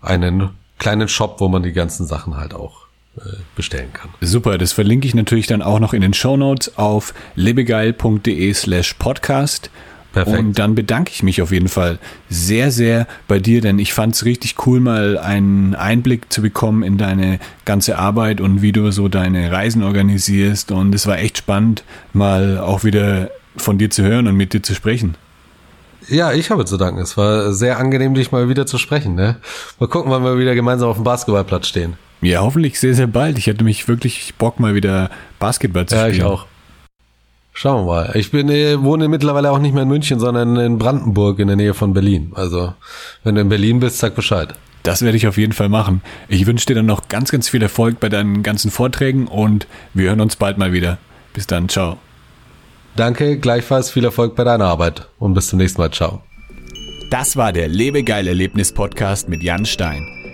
einen kleinen Shop, wo man die ganzen Sachen halt auch äh, bestellen kann. Super, das verlinke ich natürlich dann auch noch in den Show Notes auf lebegeil.de slash podcast. Perfekt. Und dann bedanke ich mich auf jeden Fall sehr, sehr bei dir, denn ich fand es richtig cool, mal einen Einblick zu bekommen in deine ganze Arbeit und wie du so deine Reisen organisierst. Und es war echt spannend, mal auch wieder von dir zu hören und mit dir zu sprechen. Ja, ich habe zu danken. Es war sehr angenehm, dich mal wieder zu sprechen. Ne? Mal gucken, wann wir wieder gemeinsam auf dem Basketballplatz stehen. Ja, hoffentlich sehr, sehr bald. Ich hätte mich wirklich Bock, mal wieder Basketball zu ja, spielen. Ja, ich auch. Schauen wir mal. Ich bin, äh, wohne mittlerweile auch nicht mehr in München, sondern in Brandenburg in der Nähe von Berlin. Also, wenn du in Berlin bist, sag Bescheid. Das werde ich auf jeden Fall machen. Ich wünsche dir dann noch ganz, ganz viel Erfolg bei deinen ganzen Vorträgen und wir hören uns bald mal wieder. Bis dann, ciao. Danke, gleichfalls viel Erfolg bei deiner Arbeit und bis zum nächsten Mal, ciao. Das war der Lebegeil-Erlebnis-Podcast mit Jan Stein.